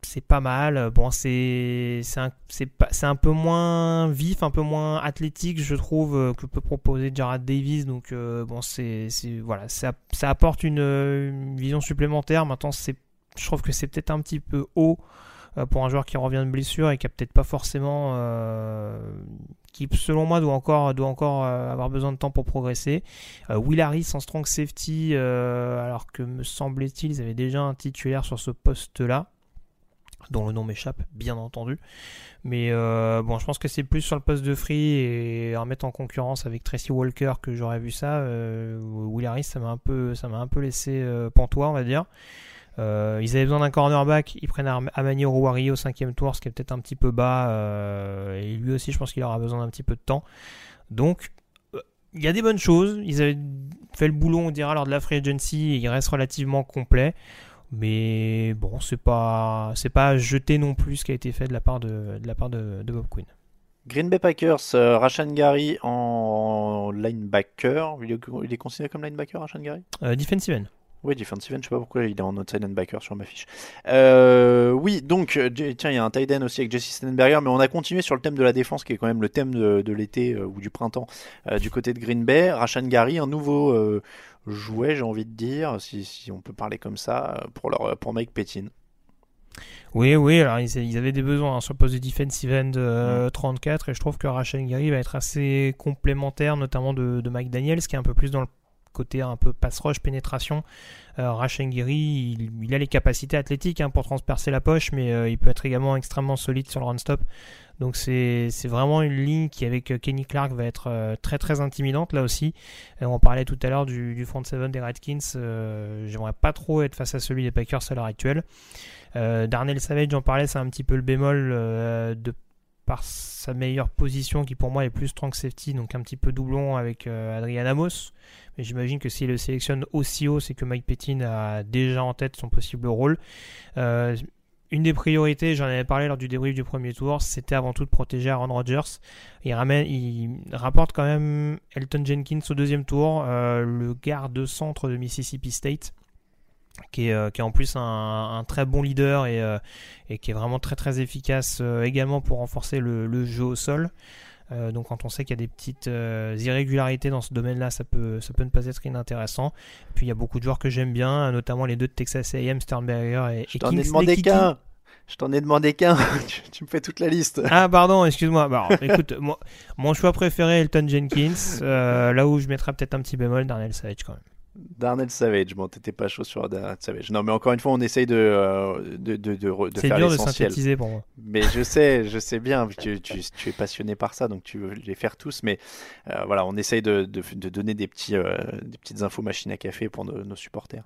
c'est pas mal. Bon, c'est c'est un peu moins vif, un peu moins athlétique, je trouve, euh, que peut proposer Jared Davis. Donc euh, bon, c'est voilà, ça, ça apporte une, vision supplémentaire. Maintenant, je trouve que c'est peut-être un petit peu haut euh, pour un joueur qui revient de blessure et qui a peut-être pas forcément qui selon moi doit encore avoir besoin de temps pour progresser. Will Harris en strong safety alors que me semblait-il ils avaient déjà un titulaire sur ce poste là dont le nom m'échappe, bien entendu. Mais euh, bon, je pense que c'est plus sur le poste de free et en mettre en concurrence avec Tracy Walker que j'aurais vu ça. Euh, Will Harris, ça m'a un peu, laissé euh, pantois, on va dire. Euh, ils avaient besoin d'un cornerback, ils prennent Amani Rouari au cinquième tour, ce qui est peut-être un petit peu bas. et lui aussi, je pense qu'il aura besoin d'un petit peu de temps. Donc, il y a des bonnes choses. Ils avaient fait le boulot, on dira, lors de la free agency, et il reste relativement complet. Mais bon, c'est pas c'est pas jeter non plus ce qui a été fait de la part de, de la part de, Bob Quinn. Green Bay Packers, euh, Rashan Gary en linebacker. Il est, considéré comme linebacker, Rashan Gary? Euh, Defensive end. Oui, defensive end, je sais pas pourquoi il est en outside linebacker sur ma fiche. Euh, oui, donc, euh, tiens, il y a un tight end aussi avec Jesse Stenberger, mais on a continué sur le thème de la défense, qui est quand même le thème de, l'été ou du printemps du côté de Green Bay. Rashan Gary, un nouveau jouet, j'ai envie de dire, si, on peut parler comme ça, pour, leur, pour Mike Pettin. Oui, oui, alors ils, avaient des besoins hein, sur le poste de defensive end 34 et je trouve que Rachel Gary va être assez complémentaire, notamment de, Mike Daniels, qui est un peu plus dans le côté un peu pass rush, pénétration. Euh, il, il, a les capacités athlétiques hein, pour transpercer la poche, mais il peut être également extrêmement solide sur le run stop. Donc c'est vraiment une ligne qui avec Kenny Clark va être très très intimidante là aussi. on parlait tout à l'heure du, front 7 des Redskins. J'aimerais pas trop être face à celui des Packers à l'heure actuelle. Darnell Savage, j'en parlais, c'est un petit peu le bémol de par sa meilleure position qui pour moi est plus strong safety, donc un petit peu doublon avec euh, Adrian Amos. Mais j'imagine que s'il le sélectionne aussi haut, c'est que Mike Pettin a déjà en tête son possible rôle. Euh, une des priorités, j'en avais parlé lors du débrief du premier tour, c'était avant tout de protéger Aaron Rodgers. Il, ramène, il rapporte quand même Elton Jenkins au deuxième tour, euh, le garde centre de Mississippi State qui est, euh, qui est en plus un, très bon leader et, euh, et, qui est vraiment très très efficace également pour renforcer le, jeu au sol. Donc quand on sait qu'il y a des petites irrégularités dans ce domaine-là, ça peut, ça peut ne pas être inintéressant. Puis il y a beaucoup de joueurs que j'aime bien, notamment les deux de Texas A&M, Sternberger et, Je t'en ai demandé qu'un je t'en ai demandé qu'un, [laughs] tu, me fais toute la liste. Ah pardon, excuse-moi. Bah, écoute, mon choix préféré, Elton Jenkins. là où je mettrais peut-être un petit bémol, Darnell Savage quand même. Darnell Savage, bon, t'étais pas chaud sur Darnell Savage. Non, mais encore une fois, on essaye de, euh, de, de, de, de faire dur de synthétiser pour moi. Mais je sais, je sais bien, tu, tu, tu, es passionné par ça, donc tu veux les faire tous. Mais euh, voilà, on essaye de, de, donner des, petits, euh, des petites infos machines à café pour nos, supporters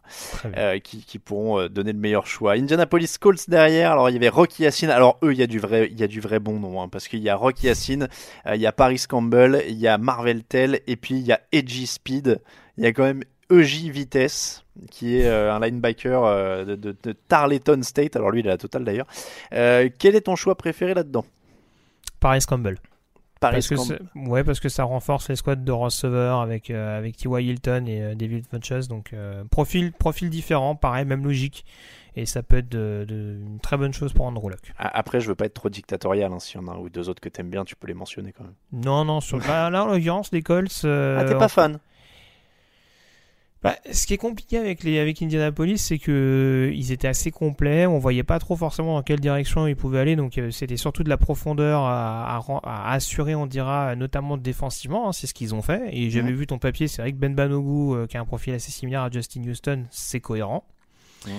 qui, qui, pourront donner le meilleur choix. Indianapolis Colts derrière, alors il y avait Rocky Yacine. Alors eux, il y a du vrai, il y a du vrai bon nom, hein, parce qu'il y a Rocky Yacine, il y a Paris Campbell, il y a Marvel Tell, et puis il y a Edgy Speed. Il y a quand même EJ Vitesse, qui est euh, un linebacker euh, de, Tarleton State. Alors lui, il est la totale d'ailleurs. Euh, quel est ton choix préféré là-dedans? Paris Campbell. Paris parce ouais, parce que ça renforce les squads de receveurs avec, avec T.Y. Hilton et David Funches. Donc, profil, profil différent, pareil, même logique. Et ça peut être de, une très bonne chose pour Andrew Luck. Après, je veux pas être trop dictatorial. Hein, S'il y en a un ou deux autres que tu aimes bien, tu peux les mentionner quand même. Non, non, sur, là, en l'occurrence, les Colts. ah, t'es pas fan? Bah, ce qui est compliqué avec, les, avec Indianapolis, c'est que ils étaient assez complets. On voyait pas trop forcément dans quelle direction ils pouvaient aller. Donc, euh, c'était surtout de la profondeur à, à, assurer, on dira, notamment défensivement. Hein, c'est ce qu'ils ont fait. Et j'avais vu ton papier. C'est vrai que Ben Banogu, euh, qui a un profil assez similaire à Justin Houston, c'est cohérent. Euh,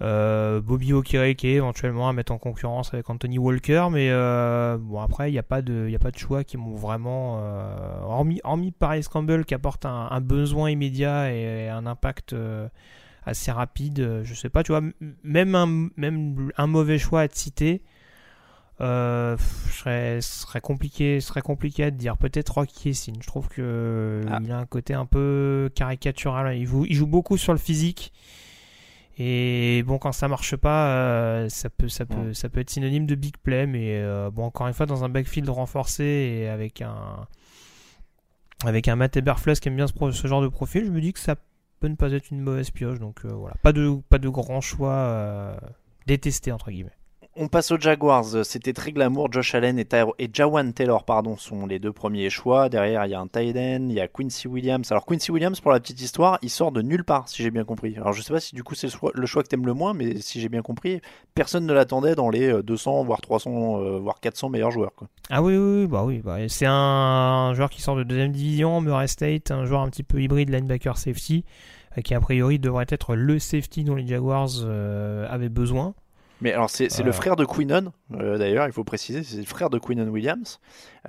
Bobby Okireke éventuellement à mettre en concurrence avec Anthony Walker mais euh, bon après il n'y a pas de il a pas de choix qui m'ont vraiment euh, hormis hormis Paris Campbell qui apporte un, besoin immédiat et, un impact assez rapide je sais pas tu vois même un même un mauvais choix à te citer euh, serait, serait compliqué serait compliqué à te dire. Peut-être Rocky Essine je trouve que ah. il a un côté un peu caricatural. Il joue, il joue beaucoup sur le physique et bon, quand ça marche pas, euh, ça, peut, ça, peut, ça peut être synonyme de big play, mais euh, bon, encore une fois, dans un backfield renforcé et avec un, avec un Matt Eberflus qui aime bien ce, ce, genre de profil, je me dis que ça peut ne pas être une mauvaise pioche. Donc euh, voilà, pas de, pas de grand choix détesté, entre guillemets. On passe aux Jaguars. C'était très glamour. Josh Allen et, Jawan Taylor pardon, sont les deux premiers choix. Derrière, il y a un Tyden, il y a Quincy Williams. Alors, Quincy Williams, pour la petite histoire, il sort de nulle part, si j'ai bien compris. Alors, je sais pas si du coup c'est le choix, que tu aimes le moins, mais si j'ai bien compris, personne ne l'attendait dans les 200, euh, voire 300, euh, voire 400 meilleurs joueurs. Ah oui, oui, bah oui. Bah, c'est un joueur qui sort de deuxième division, Murray State, un joueur un petit peu hybride linebacker safety, euh, qui a priori devrait être le safety dont les Jaguars avaient besoin. Mais alors, c'est le frère de Quinnon, euh, d'ailleurs, il faut préciser, c'est le frère de Quinnon Williams.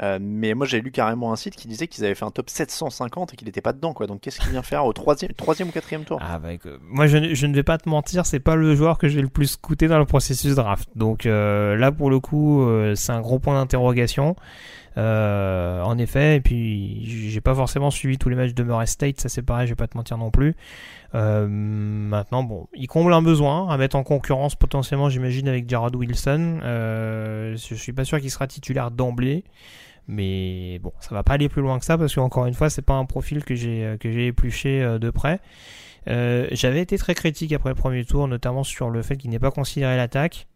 Euh, mais moi, j'ai lu carrément un site qui disait qu'ils avaient fait un top 750 et qu'il n'était pas dedans, quoi. Donc, qu'est-ce qu'il vient faire au troisième, troisième ou quatrième tour? Ah, bah, Moi, je, ne vais pas te mentir, c'est pas le joueur que j'ai le plus scouté dans le processus draft. Donc, euh, là, pour le coup, c'est un gros point d'interrogation. Euh, en effet, et puis j'ai pas forcément suivi tous les matchs de Murray State, ça c'est pareil, je vais pas te mentir non plus. Euh, maintenant, bon, il comble un besoin à mettre en concurrence potentiellement, j'imagine, avec Jared Wilson. Euh, je suis pas sûr qu'il sera titulaire d'emblée. Mais bon, ça va pas aller plus loin que ça parce qu'encore une fois, c'est pas un profil que j'ai que j'ai épluché de près. J'avais été très critique après le premier tour, notamment sur le fait qu'il n'ait pas considéré l'attaque.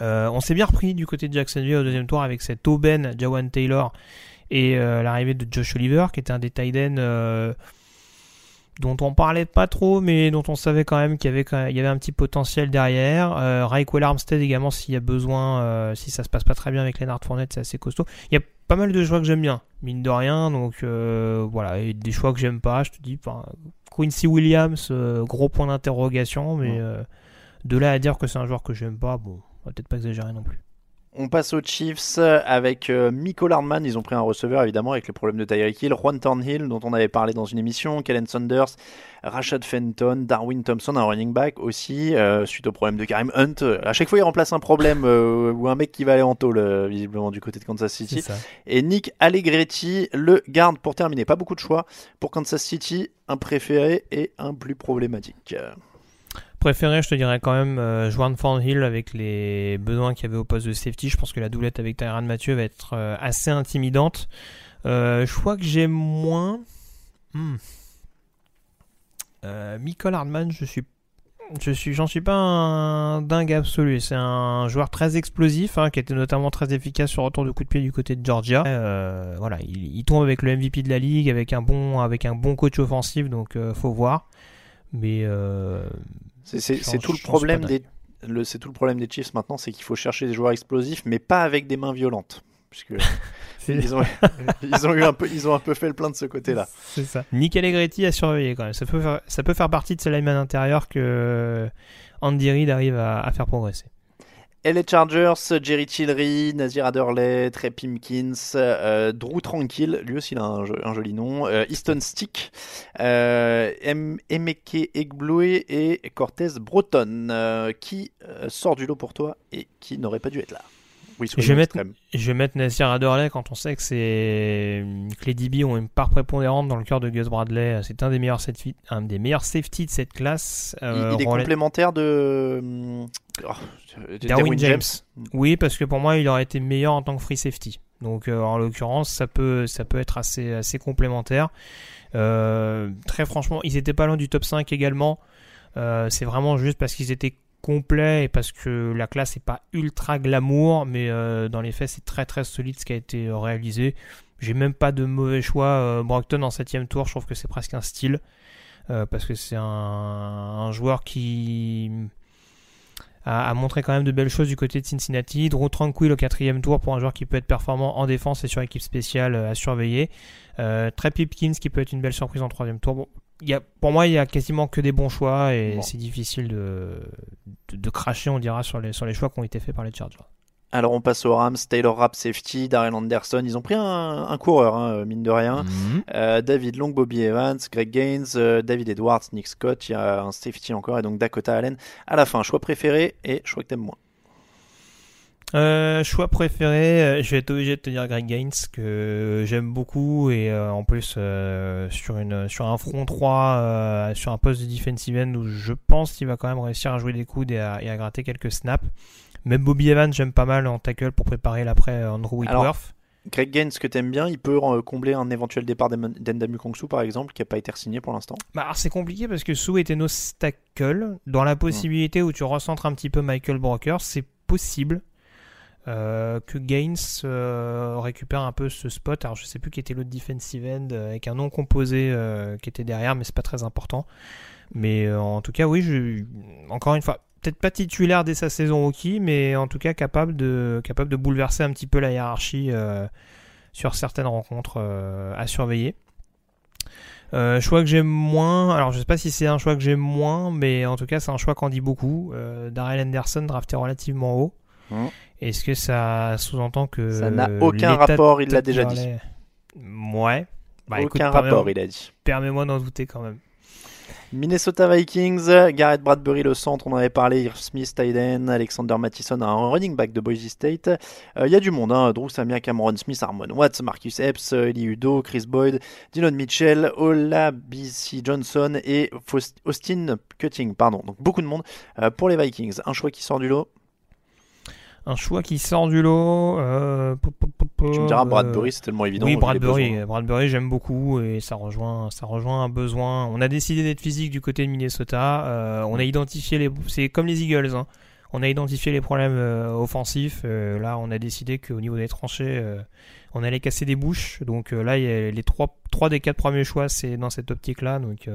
Euh, on s'est bien repris du côté de Jacksonville au deuxième tour avec cette aubaine Jawan Taylor et euh, l'arrivée de Josh Oliver qui était un des tight euh, dont on parlait pas trop mais dont on savait quand même qu'il y avait, il y avait un petit potentiel derrière. Euh, Armstead également s'il y a besoin, si ça se passe pas très bien avec Leonard Fournette c'est assez costaud. Il y a pas mal de choix que j'aime bien, mine de rien. Donc voilà, et des choix que j'aime pas, je te dis. Quincy Williams, gros point d'interrogation, mais de là à dire que c'est un joueur que j'aime pas, bon, on va peut-être pas exagérer non plus. On passe aux Chiefs avec euh, Miko Lardman. Ils ont pris un receveur évidemment avec les problèmes de Tyreek Hill, Juan Thornhill dont on avait parlé dans une émission, Kellen Saunders, Rashad Fenton, Darwin Thompson, un running back aussi, euh, suite au problème de Karim Hunt. À chaque fois, il remplace un problème euh, [laughs] ou un mec qui va aller en tôle, euh, visiblement du côté de Kansas City. Et Nick Allegretti, le garde pour terminer. Pas beaucoup de choix pour Kansas City, un préféré et un plus problématique. Préféré, je te dirais quand même euh, Juan Thornhill avec les besoins qu'il y avait au poste de safety. Je pense que la doublette avec Tyran Mathieu va être euh, assez intimidante. Euh, je crois que j'ai moins. Hmm. Euh, Michael Hardman, je suis je suis, j'en suis pas un dingue absolu. C'est un joueur très explosif, hein, qui était notamment très efficace sur retour de coup de pied du côté de Georgia. Voilà, il, il, tombe avec le MVP de la ligue, avec un bon, avec un bon coach offensif, donc faut voir. Mais c'est tout le problème des, c'est tout le problème des Chiefs maintenant, c'est qu'il faut chercher des joueurs explosifs, mais pas avec des mains violentes puisque [laughs] [laughs] ils, ont, ils, ont eu un peu, ils ont un peu fait le plein de ce côté-là. C'est ça. Nick Allegretti a surveillé quand même. Ça peut faire, ça peut faire partie de ce lineman intérieur que Andy Reid arrive à, à faire progresser. LA Chargers, Jerry Tillery, Nazir Adderley, Trey Pimkins, euh, Drew Tranquil, lui aussi il a un, un joli nom, euh, Easton Stick, euh, Emeke Egblue et Cortez Breton, euh, qui sort du lot pour toi et qui n'aurait pas dû être là. Oui, je, vais mettre, je vais mettre Nasir Adderley quand on sait que, c'est, que les DB ont une part prépondérante dans le cœur de Gus Bradley. C'est un des meilleurs safety, un des meilleurs safety de cette classe. Il, il est complémentaire de, oh, Darwin, James. James. Oui, parce que pour moi, il aurait été meilleur en tant que free safety. Donc, euh, en l'occurrence, ça peut, ça peut être assez, assez complémentaire. Euh, très franchement, ils étaient pas loin du top 5 également. Euh, c'est vraiment juste parce qu'ils étaient complet et parce que la classe n'est pas ultra glamour, mais dans les faits c'est très très solide ce qui a été réalisé. J'ai même pas de mauvais choix. Brockton en 7 tour, je trouve que c'est presque un style. Parce que c'est un, un, joueur qui a, a, montré quand même de belles choses du côté de Cincinnati. Drew Tranquil au quatrième tour pour un joueur qui peut être performant en défense et sur équipe spéciale à surveiller. Euh, Trey Pipkins qui peut être une belle surprise en troisième tour. Bon, y a, pour moi, il y a quasiment que des bons choix et bon. c'est difficile de, de, de, cracher, on dira, sur les, sur les choix qui ont été faits par les Chargers. Alors on passe aux Rams, Taylor Rapp safety, Darrell Anderson. Ils ont pris un, un coureur, hein, mine de rien. Mm -hmm. euh, David Long, Bobby Evans, Greg Gaines, euh, David Edwards, Nick Scott. Il y a un safety encore et donc Dakota Allen. À la fin, choix préféré et choix que t'aimes moins. Euh, choix préféré, je vais être obligé de te dire Greg Gaines que j'aime beaucoup et euh, en plus euh, sur une sur un front 3 sur un poste de defensive end où je pense qu'il va quand même réussir à jouer des coudes et à, et à gratter quelques snaps. Même Bobby Evans j'aime pas mal en tackle pour préparer l'après Andrew Whitworth. Greg Gaines, que t'aimes bien, il peut combler un éventuel départ d'Endamu Kongsu par exemple, qui n'a pas été signé pour l'instant. Bah, c'est compliqué parce que Sue était nos tackle. Dans la possibilité mmh. où tu recentres un petit peu Michael Broker, c'est possible. Euh, que Gaines euh, récupère un peu ce spot. Alors je sais plus qui était l'autre defensive end euh, avec un nom composé euh, qui était derrière, mais c'est pas très important. Mais euh, en tout cas, oui, je, encore une fois, peut-être pas titulaire dès sa saison hockey, mais en tout cas capable de capable de bouleverser un petit peu la hiérarchie euh, sur certaines rencontres à surveiller. Euh, choix que j'aime moins, alors je sais pas si c'est un choix que j'aime moins, mais en tout cas c'est un choix qu'on dit beaucoup. Euh, Darrell Anderson drafté relativement haut. Mmh. Est-ce que ça sous-entend que. Ça n'a aucun rapport, il l'a déjà dit. Ouais. Bah, aucun écoute, rapport, il a dit. Permets-moi d'en douter quand même. Minnesota Vikings, Garrett Bradbury le centre, on en avait parlé, Irv Smith, Tyden, Alexander Mattison, un running back de Boise State. Il euh, y a du monde, hein. Drew Samia, Cameron Smith, Armon Watts, Marcus Epps, Eli Udo, Chris Boyd, Dylan Mitchell, Ola BC Johnson et Austin Cutting. Pardon, donc beaucoup de monde euh, pour les Vikings. Un choix qui sort du lot un choix qui sort du lot. Euh, tu me diras Bradbury, c'est tellement évident. Oui, Bradbury, Bradbury j'aime beaucoup et ça rejoint, ça rejoint un besoin. On a décidé d'être physique du côté de Minnesota. Euh, on a identifié les, c'est comme les Eagles. Hein. On a identifié les problèmes euh, offensifs. Euh, là, on a décidé qu'au niveau des tranchées, euh, on allait casser des bouches. Donc là, il y a les trois, trois des quatre premiers choix, c'est dans cette optique-là. Donc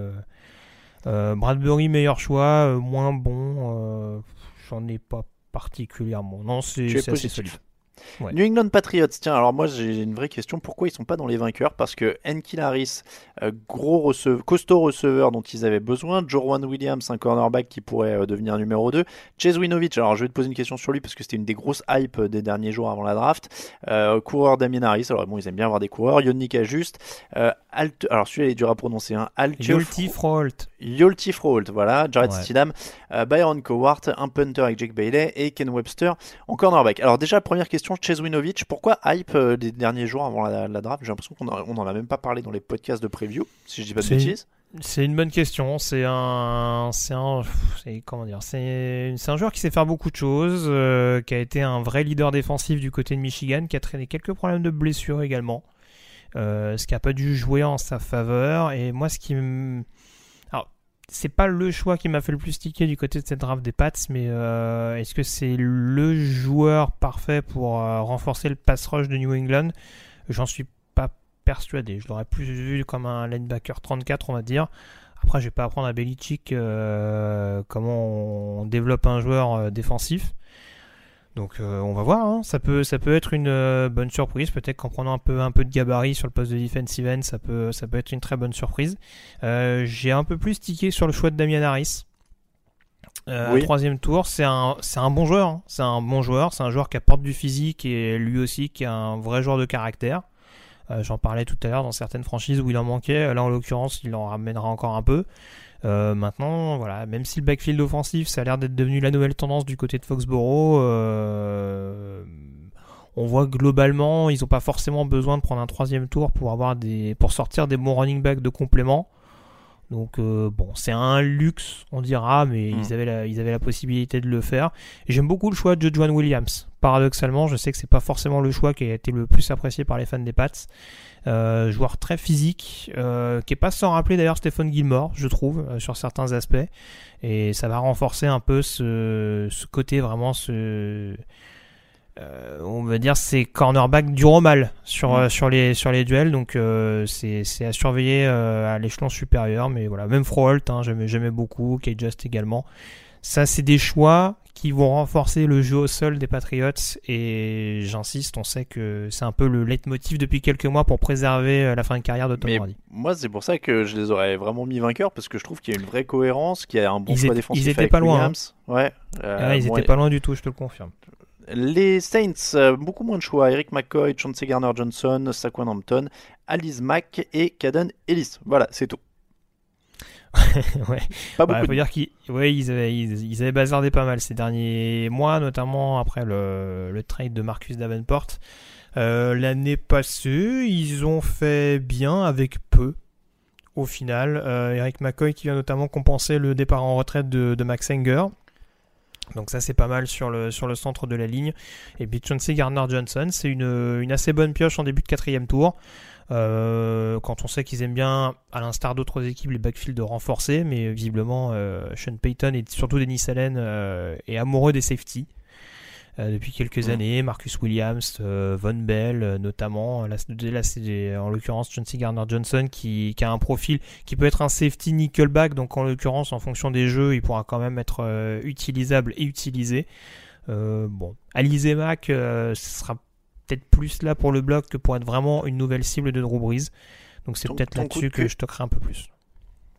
Bradbury meilleur choix, moins bon. J'en ai pas particulièrement. Non, c'est assez solide. Ouais. New England Patriots, tiens, alors moi j'ai une vraie question, pourquoi ils sont pas dans les vainqueurs? Parce que Enkil Harris, euh, gros receveur, costaud receveur dont ils avaient besoin, Jorwan Williams, un cornerback qui pourrait euh, devenir numéro 2, Chase Winovich, alors je vais te poser une question sur lui parce que c'était une des grosses hypes des derniers jours avant la draft, euh, coureur Damien Harris, alors bon ils aiment bien avoir des coureurs, Yannick Ajuste, euh, Alt, alors celui-là il est dur à prononcer, hein, Alt Yolti Froholt. Yolti Froholt, voilà, Jared Ouais. Stidham, euh, Byron Cowart, un punter avec Jake Bailey et Ken Webster en cornerback. Alors déjà, première question, Chase Winovich, pourquoi hype euh, des derniers jours avant la, la draft? J'ai l'impression qu'on en- on en a même pas parlé dans les podcasts de preview, si je dis pas de bêtises. C'est une bonne question. C'est un, c'est un, comment dire, c'est, un joueur qui sait faire beaucoup de choses, euh, qui a été un vrai leader défensif du côté de Michigan, qui a traîné quelques problèmes de blessure également, ce qui a pas dû jouer en sa faveur. Et moi, ce qui, me- c'est pas le choix qui m'a fait le plus tiquer du côté de cette draft des Pats, mais euh, est-ce que c'est le joueur parfait pour euh, renforcer le pass rush de New England? J'en suis pas persuadé. Je l'aurais plus vu comme un linebacker 34, on va dire. Après, je vais pas apprendre à Belichick euh, comment on développe un joueur euh, défensif. Donc, euh, on va voir. hein. Ça peut, ça peut être une euh, bonne surprise. Peut-être qu'en prenant un peu, un peu de gabarit sur le poste de defensive end, ça peut, ça peut être une très bonne surprise. Euh, J'ai un peu plus tiqué sur le choix de Damian Harris. Oui. Troisième tour, c'est un, bon joueur. hein. C'est un bon joueur. C'est un joueur qui apporte du physique et lui aussi qui est un vrai joueur de caractère. J'en parlais tout à l'heure dans certaines franchises où il en manquait. Là, en l'occurrence, il en ramènera encore un peu. Euh, maintenant, voilà, même si le backfield offensif, ça a l'air d'être devenu la nouvelle tendance du côté de Foxborough, euh, on voit globalement, ils n'ont pas forcément besoin de prendre un troisième tour pour avoir des, pour sortir des bons running backs de complément. Donc euh, bon, c'est un luxe, on dira, mais Mm. ils, avaient la, ils avaient la possibilité de le faire. Et J'aime beaucoup le choix de Joan Williams. Paradoxalement, je sais que c'est pas forcément le choix qui a été le plus apprécié par les fans des Pats. Euh, joueur très physique, euh, qui est pas sans rappeler d'ailleurs Stephen Gilmore, je trouve, euh, sur certains aspects. Et ça va renforcer un peu ce, ce côté vraiment ce euh, on va dire c'est cornerback dur au mal sur, Mm. euh, sur, les, sur les duels. Donc euh, c'est c'est à surveiller euh, à l'échelon supérieur. Mais voilà même Froholt hein, j'aimais beaucoup. Kate Just également. Ça c'est des choix qui vont renforcer le jeu au sol des Patriots. Et j'insiste on sait que c'est un peu le leitmotiv depuis quelques mois pour préserver la fin de carrière de Tom Brady. moi, c'est pour ça que je les aurais vraiment mis vainqueurs parce que je trouve qu'il y a une vraie cohérence, qu'il y a un bon Ils choix étaient- défensif ils étaient avec pas loin, hein. Ouais. euh, Ah, ils bon, étaient pas loin du tout je te le confirme Les Saints, euh, beaucoup moins de choix. Eric McCoy, Chauncey Garner-Johnson, Saquon Hampton, Alice Mack et Caden Ellis. Voilà, c'est tout. [laughs] ouais. Pas Bah, beaucoup faut dire qu'ils ouais, ils avaient, ils, ils avaient bazardé pas mal ces derniers mois, notamment après le, le trade de Marcus Davenport. Euh, L'année passée, ils ont fait bien avec peu. Au final, euh, Eric McCoy qui vient notamment compenser le départ en retraite de, de Max Enger. Donc ça c'est pas mal sur le, centre de la ligne. Et puis Chauncey Gardner-Johnson, c'est une, assez bonne pioche en début de quatrième tour. Euh, quand on sait qu'ils aiment bien, à l'instar d'autres équipes, les backfields renforcés, mais visiblement euh, Sean Payton et surtout Dennis Allen euh, est amoureux des safety euh, depuis quelques années. Marcus Williams, euh, Von Bell euh, notamment. Là, c'est- là, c'est en l'occurrence Chauncey Gardner-Johnson qui, qui a un profil qui peut être un safety nickelback, donc en l'occurrence en fonction des jeux, il pourra quand même être euh, utilisable et utilisé. Euh, bon, Alizé Mack, euh, ce sera peut-être plus là pour le bloc que pour être vraiment une nouvelle cible de Drew Brees. Donc c'est peut-être là-dessus de que je toquerai un peu plus.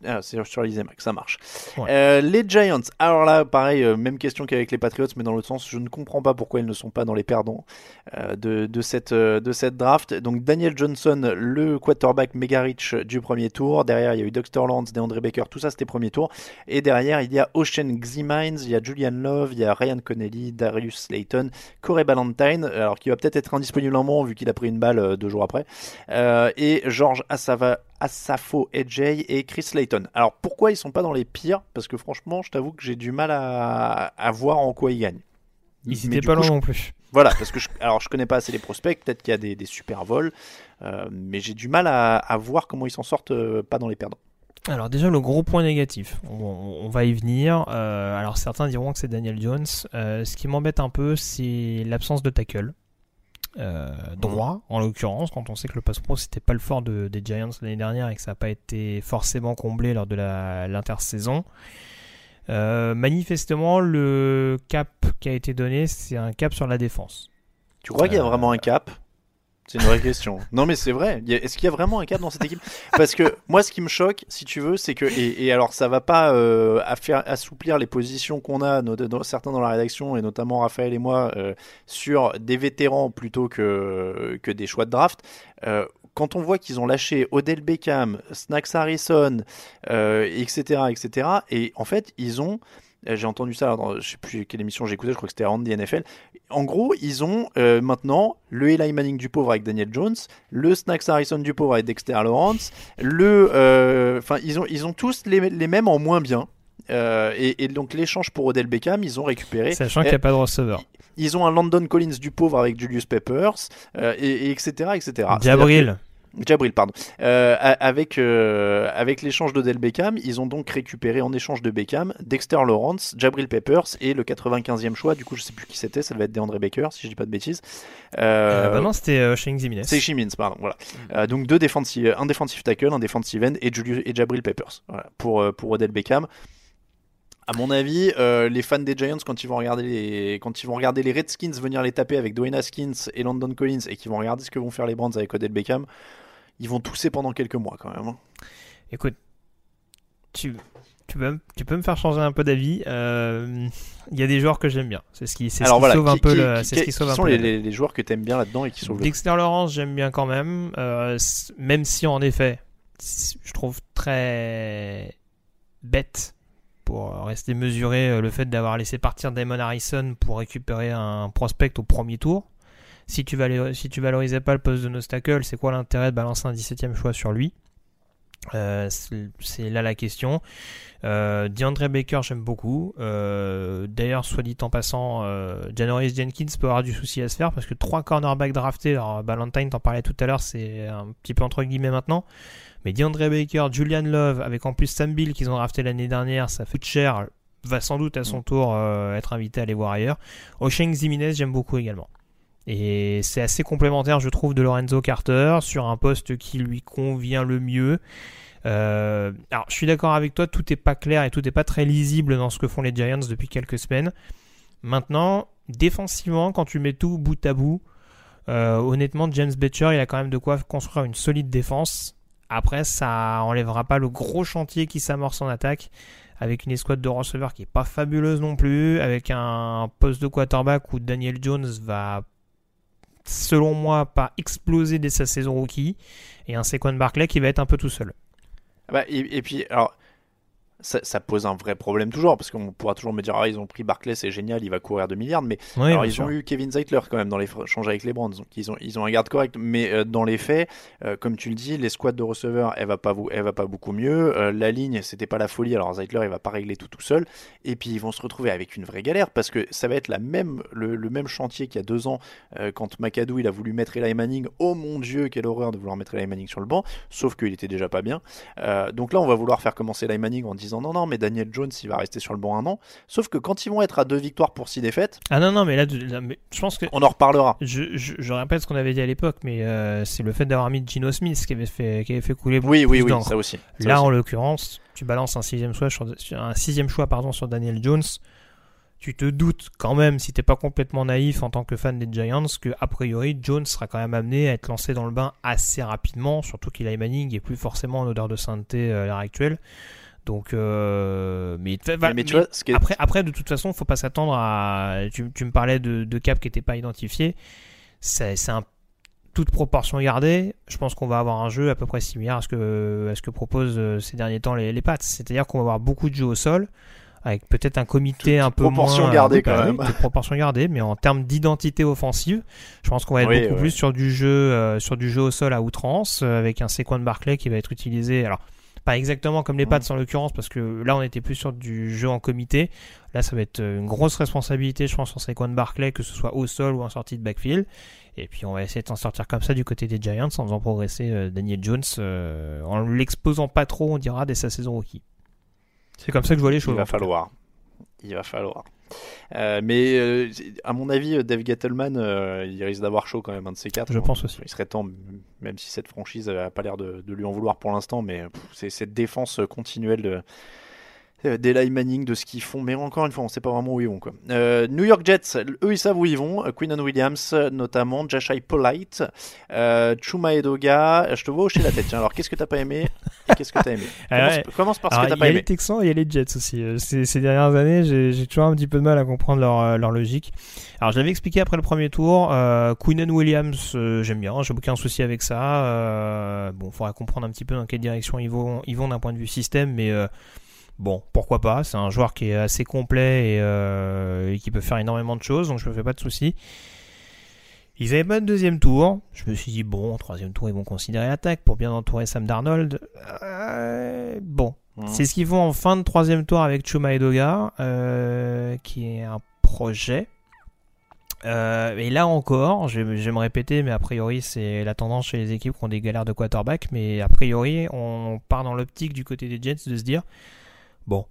Ah, c'est sur les Mac, ça marche. Ouais. Euh, les Giants, alors là, pareil, euh, même question qu'avec les Patriots, mais dans l'autre sens, je ne comprends pas pourquoi ils ne sont pas dans les perdants euh, de, de, cette, de cette draft. Donc Daniel Johnson, le quarterback méga rich du premier tour. Derrière, il y a eu Dexter Lawrence, DeAndre Baker, tout ça c'était premier tour. Et derrière, il y a Ocean Ximines, il y a Julian Love, il y a Ryan Connelly, Darius Slayton, Corey Ballantyne, alors qui va peut-être être indisponible un moment vu qu'il a pris une balle deux jours après, et George Asava, Asafo EJ et Chris Slayton. Alors pourquoi ils sont pas dans les pires? Parce que franchement, je t'avoue que j'ai du mal à, à voir en quoi ils gagnent. Ils Mais étaient du pas loin je- non plus. Voilà, parce que je, alors je connais pas assez les prospects, peut-être qu'il y a des, des super vols, euh, mais j'ai du mal à, à voir comment ils s'en sortent euh, pas dans les perdants. Alors déjà le gros point négatif, on, on va y venir. Euh, alors certains diront que c'est Daniel Jones. Ce qui m'embête un peu, c'est l'absence de tackle. Euh, droit, en l'occurrence, quand on sait que le pass pro c'était pas le fort de- des Giants l'année dernière et que ça n'a pas été forcément comblé lors de la- l'intersaison. Euh, manifestement, le cap qui a été donné, c'est un cap sur la défense. Tu crois qu'il y a Euh, vraiment un cap? C'est une vraie question. [laughs] Non, mais c'est vrai. Est-ce qu'il y a vraiment un cap dans cette équipe? Parce que moi, ce qui me choque, si tu veux, c'est que et, alors ça va pas euh, assouplir les positions qu'on a, certains dans la rédaction et notamment Raphaël et moi, euh, sur des vétérans plutôt que que des choix de draft. Euh, quand on voit qu'ils ont lâché Odell Beckham, Snacks Harrison, etc., etc., et en fait, ils ont j'ai entendu ça dans je sais plus quelle émission j'ai écouté, je crois que c'était Randy NFL. En gros, ils ont euh, maintenant le Eli Manning du pauvre avec Daniel Jones, le Snacks Harrison du pauvre avec Dexter Lawrence, le, euh, enfin ils ont ils ont tous les, les mêmes en moins bien. Euh, et, et donc l'échange pour Odell Beckham, ils ont récupéré. Sachant qu'il n'y a pas de receveur. Ils ont un London Collins du pauvre avec Julius Peppers, euh, et, et etc., etc. Jabril. Jabril, pardon. Euh, avec euh, avec l'échange d'Odell Beckham, ils ont donc récupéré en échange de Beckham Dexter Lawrence, Jabril Peppers et le 95e choix. Du coup, je sais plus qui c'était. Ça devait être DeAndre Baker, si je dis pas de bêtises. Euh, Euh, bah non, c'était Shane Ximines. c'est Shimins, pardon. Voilà. Euh, donc deux défensives, un défensif tackle, un defensive end et, Julius, et Jabril Peppers. Voilà. Pour pour Odell Beckham. À mon avis, euh, les fans des Giants, quand ils vont regarder les, quand ils vont regarder les Redskins venir les taper avec Dwayne Haskins et London Collins et qu'ils vont regarder ce que vont faire les Brands avec Odell Beckham, ils vont tousser pendant quelques mois quand même. hein. Écoute, tu, tu, peux, me- tu peux me faire changer un peu d'avis. Euh, Il y a des joueurs que j'aime bien. C'est ce qui, c'est ce Alors qui voilà, sauve un peu qui- le. c'est ce qui qui sauve un sont peu les, joueurs que t'aimes bien là-dedans et qui sauvent le Dexter Lawrence, j'aime bien quand même. Euh, même si en effet, je trouve très bête pour rester mesuré euh, le fait d'avoir laissé partir Damon Harrison pour récupérer un prospect au premier tour. Si tu, valais, si tu valorisais pas le poste de Nostacle, c'est quoi l'intérêt de balancer un 17ème choix sur lui? Euh, c'est là la question. Euh, DeAndre Baker, j'aime beaucoup. Euh, D'ailleurs, soit dit en passant, euh, Janoris Jenkins peut avoir du souci à se faire parce que trois cornerbacks draftés, alors Valentine t'en parlait tout à l'heure, c'est un petit peu entre guillemets maintenant. Mais DeAndre Baker, Julian Love, avec en plus Sam Bill qu'ils ont drafté l'année dernière, ça fait cher, va sans doute à son tour euh, être invité à aller voir ailleurs. Osheng Ziminez, j'aime beaucoup également. Et c'est assez complémentaire, je trouve, de Lorenzo Carter sur un poste qui lui convient le mieux. Euh, alors, je suis d'accord avec toi, tout n'est pas clair et tout n'est pas très lisible dans ce que font les Giants depuis quelques semaines. Maintenant, défensivement, quand tu mets tout bout à bout, euh, honnêtement, James Betcher, il a quand même de quoi construire une solide défense. Après, ça enlèvera pas le gros chantier qui s'amorce en attaque avec une escouade de receveurs qui est pas fabuleuse non plus, avec un poste de quarterback où Daniel Jones va, selon moi, pas exploser dès sa saison rookie, et un Saquon Barclay qui va être un peu tout seul. Ah bah, et, et puis, alors, ça, ça pose un vrai problème toujours, parce qu'on pourra toujours me dire, ah, ils ont pris Barclay, c'est génial, il va courir 2 milliards, mais Oui, alors, ils sûr. ont eu Kevin Zeitler quand même dans les échanges avec les Brands, donc ils ont, ils ont un garde correct, mais euh, dans les faits, euh, comme tu le dis, les squads de receveurs, elle va pas, vous, elle va pas beaucoup mieux, Euh, la ligne, c'était pas la folie, alors Zeitler, il va pas régler tout tout seul, et puis ils vont se retrouver avec une vraie galère, parce que ça va être la même, le, le même chantier qu'il y a deux ans, quand McAdoo, il a voulu mettre Eli Manning, oh mon dieu, quelle horreur de vouloir mettre Eli Manning sur le banc, sauf qu'il était déjà pas bien, donc là, on va vouloir faire commencer Eli Manning en disant non, non, mais Daniel Jones, il va rester sur le banc un an. Sauf que quand ils vont être à deux victoires pour six défaites, Ah non, non, mais là, de- là, mais je pense que. on en reparlera. Je, je, je répète ce qu'on avait dit à l'époque, mais euh, c'est le fait d'avoir mis Gino Smith qui avait fait, qui avait fait couler Oui, plus oui, oui, d'encre. ça aussi. Ça Là, aussi. en l'occurrence, tu balances un sixième choix sur, sur- un sixième choix pardon sur Daniel Jones. Tu te doutes quand même, si t'es pas complètement naïf en tant que fan des Giants, que a priori Jones sera quand même amené à être lancé dans le bain assez rapidement, surtout qu'il a Manning et plus forcément en odeur de sainteté euh, à l'heure actuelle. Donc, euh, mais, Mais- mais tu vois, ce après, après, de toute façon, faut pas s'attendre à. Tu, tu me parlais de, de cap qui n'était pas identifié. C'est un toute proportion gardée, je pense qu'on va avoir un jeu à peu près similaire à ce que, à ce que proposent euh, ces derniers temps les, les Pats. C'est-à-dire qu'on va avoir beaucoup de jeux au sol, avec peut-être un comité un peu proportion moins... gardée, oui, quand oui, même. proportion gardée, mais en termes d'identité offensive, je pense qu'on va être Oui, beaucoup ouais. plus sur du jeu, euh, sur du jeu au sol à outrance, euh, avec un Saquon Barclay qui va être utilisé. Alors, pas exactement comme les Pats en l'occurrence, parce que là on était plus sur du jeu en comité. Là, ça va être euh, une grosse responsabilité, je pense, sur Saquon Barclay, que ce soit au sol ou en sortie de backfield. Et puis on va essayer de s'en sortir comme ça du côté des Giants en faisant progresser euh, Daniel Jones, euh, en l'exposant pas trop, on dira, dès sa saison rookie. C'est comme ça que je vois les choses. Il va en falloir. Il va falloir. Euh, mais euh, à mon avis, euh, Dave Gettleman, euh, il risque d'avoir chaud quand même, un de ces quatre. Je pense aussi. Il serait temps, même si cette franchise n'a pas l'air de, de lui en vouloir pour l'instant, mais c'est cette défense continuelle de. Euh, des Eli Manning, de ce qu'ils font, mais encore une fois, on sait pas vraiment où ils vont. Quoi. Euh, New York Jets, eux, ils savent où ils vont. Euh, Quinnan Williams, notamment, Jashai Polite, euh, Chuma Edoga. Je te vois hocher la tête. Tiens, alors, qu'est-ce que t'as pas aimé et qu'est-ce que t'as aimé [laughs] commence, ouais. commence par ce que t'as Il pas y a aimé. les Texans et il y a les Jets aussi. Ces, ces dernières années, j'ai toujours un petit peu de mal à comprendre leur, leur logique. Alors, je l'avais expliqué après le premier tour. Euh, Queenan Williams, euh, j'aime bien, j'ai aucun souci avec ça. Bon, il faudra comprendre un petit peu dans quelle direction ils vont, ils vont d'un point de vue système, mais bon, pourquoi pas. C'est un joueur qui est assez complet et, euh, et qui peut faire énormément de choses, donc je me fais pas de soucis. Ils avaient pas de deuxième tour. Je me suis dit, bon, troisième tour, ils vont considérer l'attaque pour bien entourer Sam Darnold. Euh, bon, Mhm. c'est ce qu'ils font en fin de troisième tour avec Chuma Edoga, euh, qui est un projet. Et là encore, je, je vais me répéter, mais a priori c'est la tendance chez les équipes qui ont des galères de quarterback, mais a priori on part dans l'optique du côté des Jets de se dire, bon,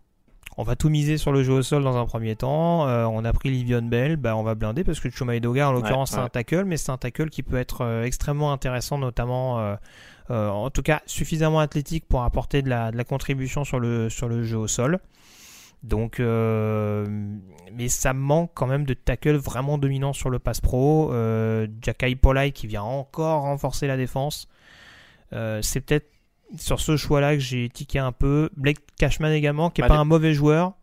on va tout miser sur le jeu au sol dans un premier temps, euh, on a pris Livion Bell, bah on va blinder parce que Chuma en l'occurrence Ouais, c'est un tackle, mais c'est un tackle qui peut être euh, extrêmement intéressant, notamment euh, en tout cas suffisamment athlétique pour apporter de la, de la contribution sur le, sur le jeu au sol. Donc, mais ça manque quand même de tackle vraiment dominant sur le pass pro. Jakai Polai qui vient encore renforcer la défense. C'est peut-être sur ce choix-là que j'ai tiqué un peu. Blake Cashman également, qui est Bah, pas les- un mauvais joueur,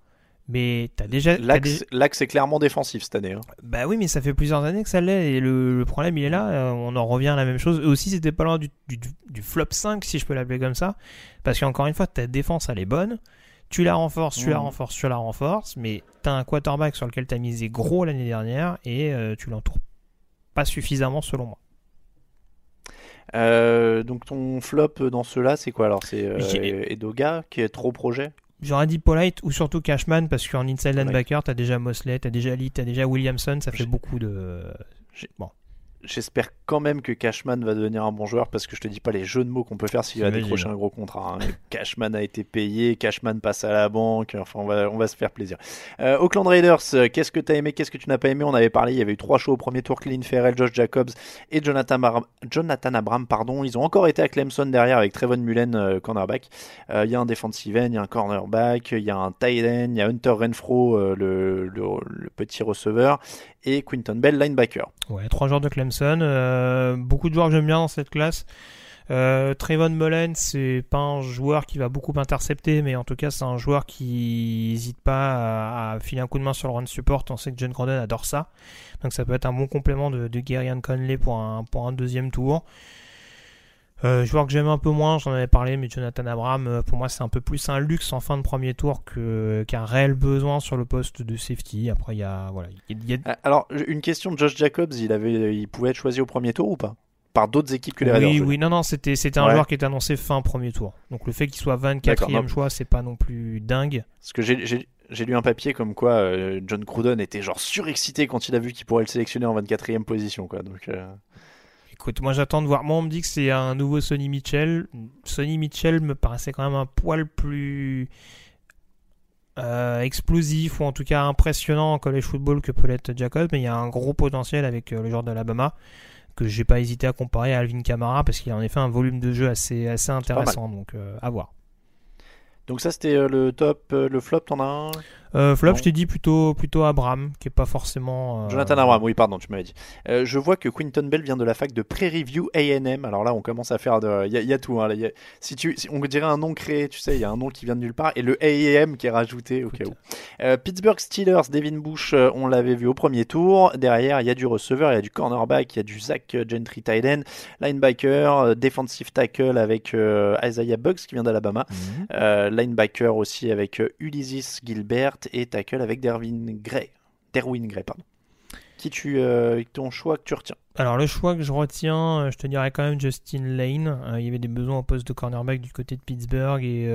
mais déjà, t'as L'axe déjà- l'axe est clairement défensif cette année. hein. bah oui, mais ça fait plusieurs années que ça l'est, et le, le problème il est là, euh, on en revient à la même chose. Eux aussi, c'était pas loin du, du- du flop 5, si je peux l'appeler comme ça, parce qu'encore une fois, ta défense elle est bonne, tu la renforces, tu la Mhm. renforces, tu la renforces, mais t'as un quarterback sur lequel t'as misé gros l'année dernière, et euh, tu l'entoures pas suffisamment selon moi. Euh, donc ton flop dans ceux-là, c'est quoi alors? C'est euh, Edoga qui est trop projet? J'aurais dit Polite ou surtout Cashman, parce qu'en inside linebacker, t'as déjà Mosley, t'as déjà Lee, t'as déjà Williamson, ça fait beaucoup de... Bon. J'espère quand même que Cashman va devenir un bon joueur parce que je te dis pas les jeux de mots qu'on peut faire s'il va décrocher un gros contrat. hein. [laughs] Cashman a été payé, Cashman passe à la banque, enfin on va, on va se faire plaisir. Euh, Oakland Raiders, euh, qu'est-ce que tu as aimé, qu'est-ce que tu n'as pas aimé? On avait parlé, il y avait eu trois shows au premier tour, Clean Ferrell, Josh Jacobs et Jonathan, Ar- Jonathan Abram. Pardon. Ils ont encore été à Clemson derrière avec Trevon Mullen, euh, cornerback. Euh, Il y a un defensive end, il y a un cornerback, il y a un tight end, il y a Hunter Renfro, le, le- le petit receveur, et Quinton Bell, linebacker. Ouais, trois joueurs de Clemson. euh, beaucoup de joueurs que j'aime bien dans cette classe. Euh, Trayvon Mullen, c'est pas un joueur qui va beaucoup intercepter, mais en tout cas, c'est un joueur qui n'hésite pas à, filer un coup de main sur le run support. On sait que John Crowden adore ça. Donc, ça peut être un bon complément de, de Gary Conley pour un, pour un deuxième tour. Euh, joueur que j'aime un peu moins, j'en avais parlé, mais Jonathan Abram, euh, pour moi, c'est un peu plus un luxe en fin de premier tour qu'un réel besoin sur le poste de safety. Après, il y a, voilà, il y a- Ah, Alors, une question de Josh Jacobs, il, avait, il pouvait être choisi au premier tour ou pas? Par d'autres équipes que les Oui, oui, non, non, c'était, un Ouais. joueur qui était annoncé fin premier tour. Donc le fait qu'il soit 24e D'accord, non. choix, c'est pas non plus dingue. Parce que j'ai lu un papier comme quoi euh, John Cruden était genre surexcité quand il a vu qu'il pourrait le sélectionner en 24e position. Quoi. Donc, euh, Écoute, moi j'attends de voir. Moi, on me dit que c'est un nouveau Sonny Mitchell. Sonny Mitchell me paraissait quand même un poil plus euh, explosif ou en tout cas impressionnant en college football que peut l'être Jacob. Mais il y a un gros potentiel avec euh, le joueur d'Alabama que j'ai pas hésité à comparer à Alvin Kamara parce qu'il a en effet un volume de jeu assez, assez intéressant. Donc euh, à voir. donc ça c'était le top, le flop, t'en as un? Euh, flop, Non. je t'ai dit plutôt, plutôt Abraham, qui est pas forcément. euh, Jonathan Abram, oui, pardon, tu m'avais dit. Euh, je vois que Quinton Bell vient de la fac de Prairie View AM. Alors là, on commence à faire de. Il y, a- il y a tout. hein, là, il y a- Si tu, si on dirait un nom créé, tu sais, il y a un nom qui vient de nulle part. Et le AM qui est rajouté au cas où. Euh, Pittsburgh Steelers, Devin Bush, on l'avait vu au premier tour. Derrière, il y a du receveur, il y a du cornerback, il y a du Zach Gentry end, linebacker, defensive tackle avec Isaiah Bugs qui vient d'Alabama. Mhm. Linebacker aussi avec Ulysses Gilbert et tackle avec Derwin Gray. Derwin Gray, pardon. Qui tu, euh, ton choix que tu retiens Alors le choix que je retiens, euh, je te dirais quand même Justin Lane. Euh, il y avait des besoins au poste de cornerback du côté de Pittsburgh et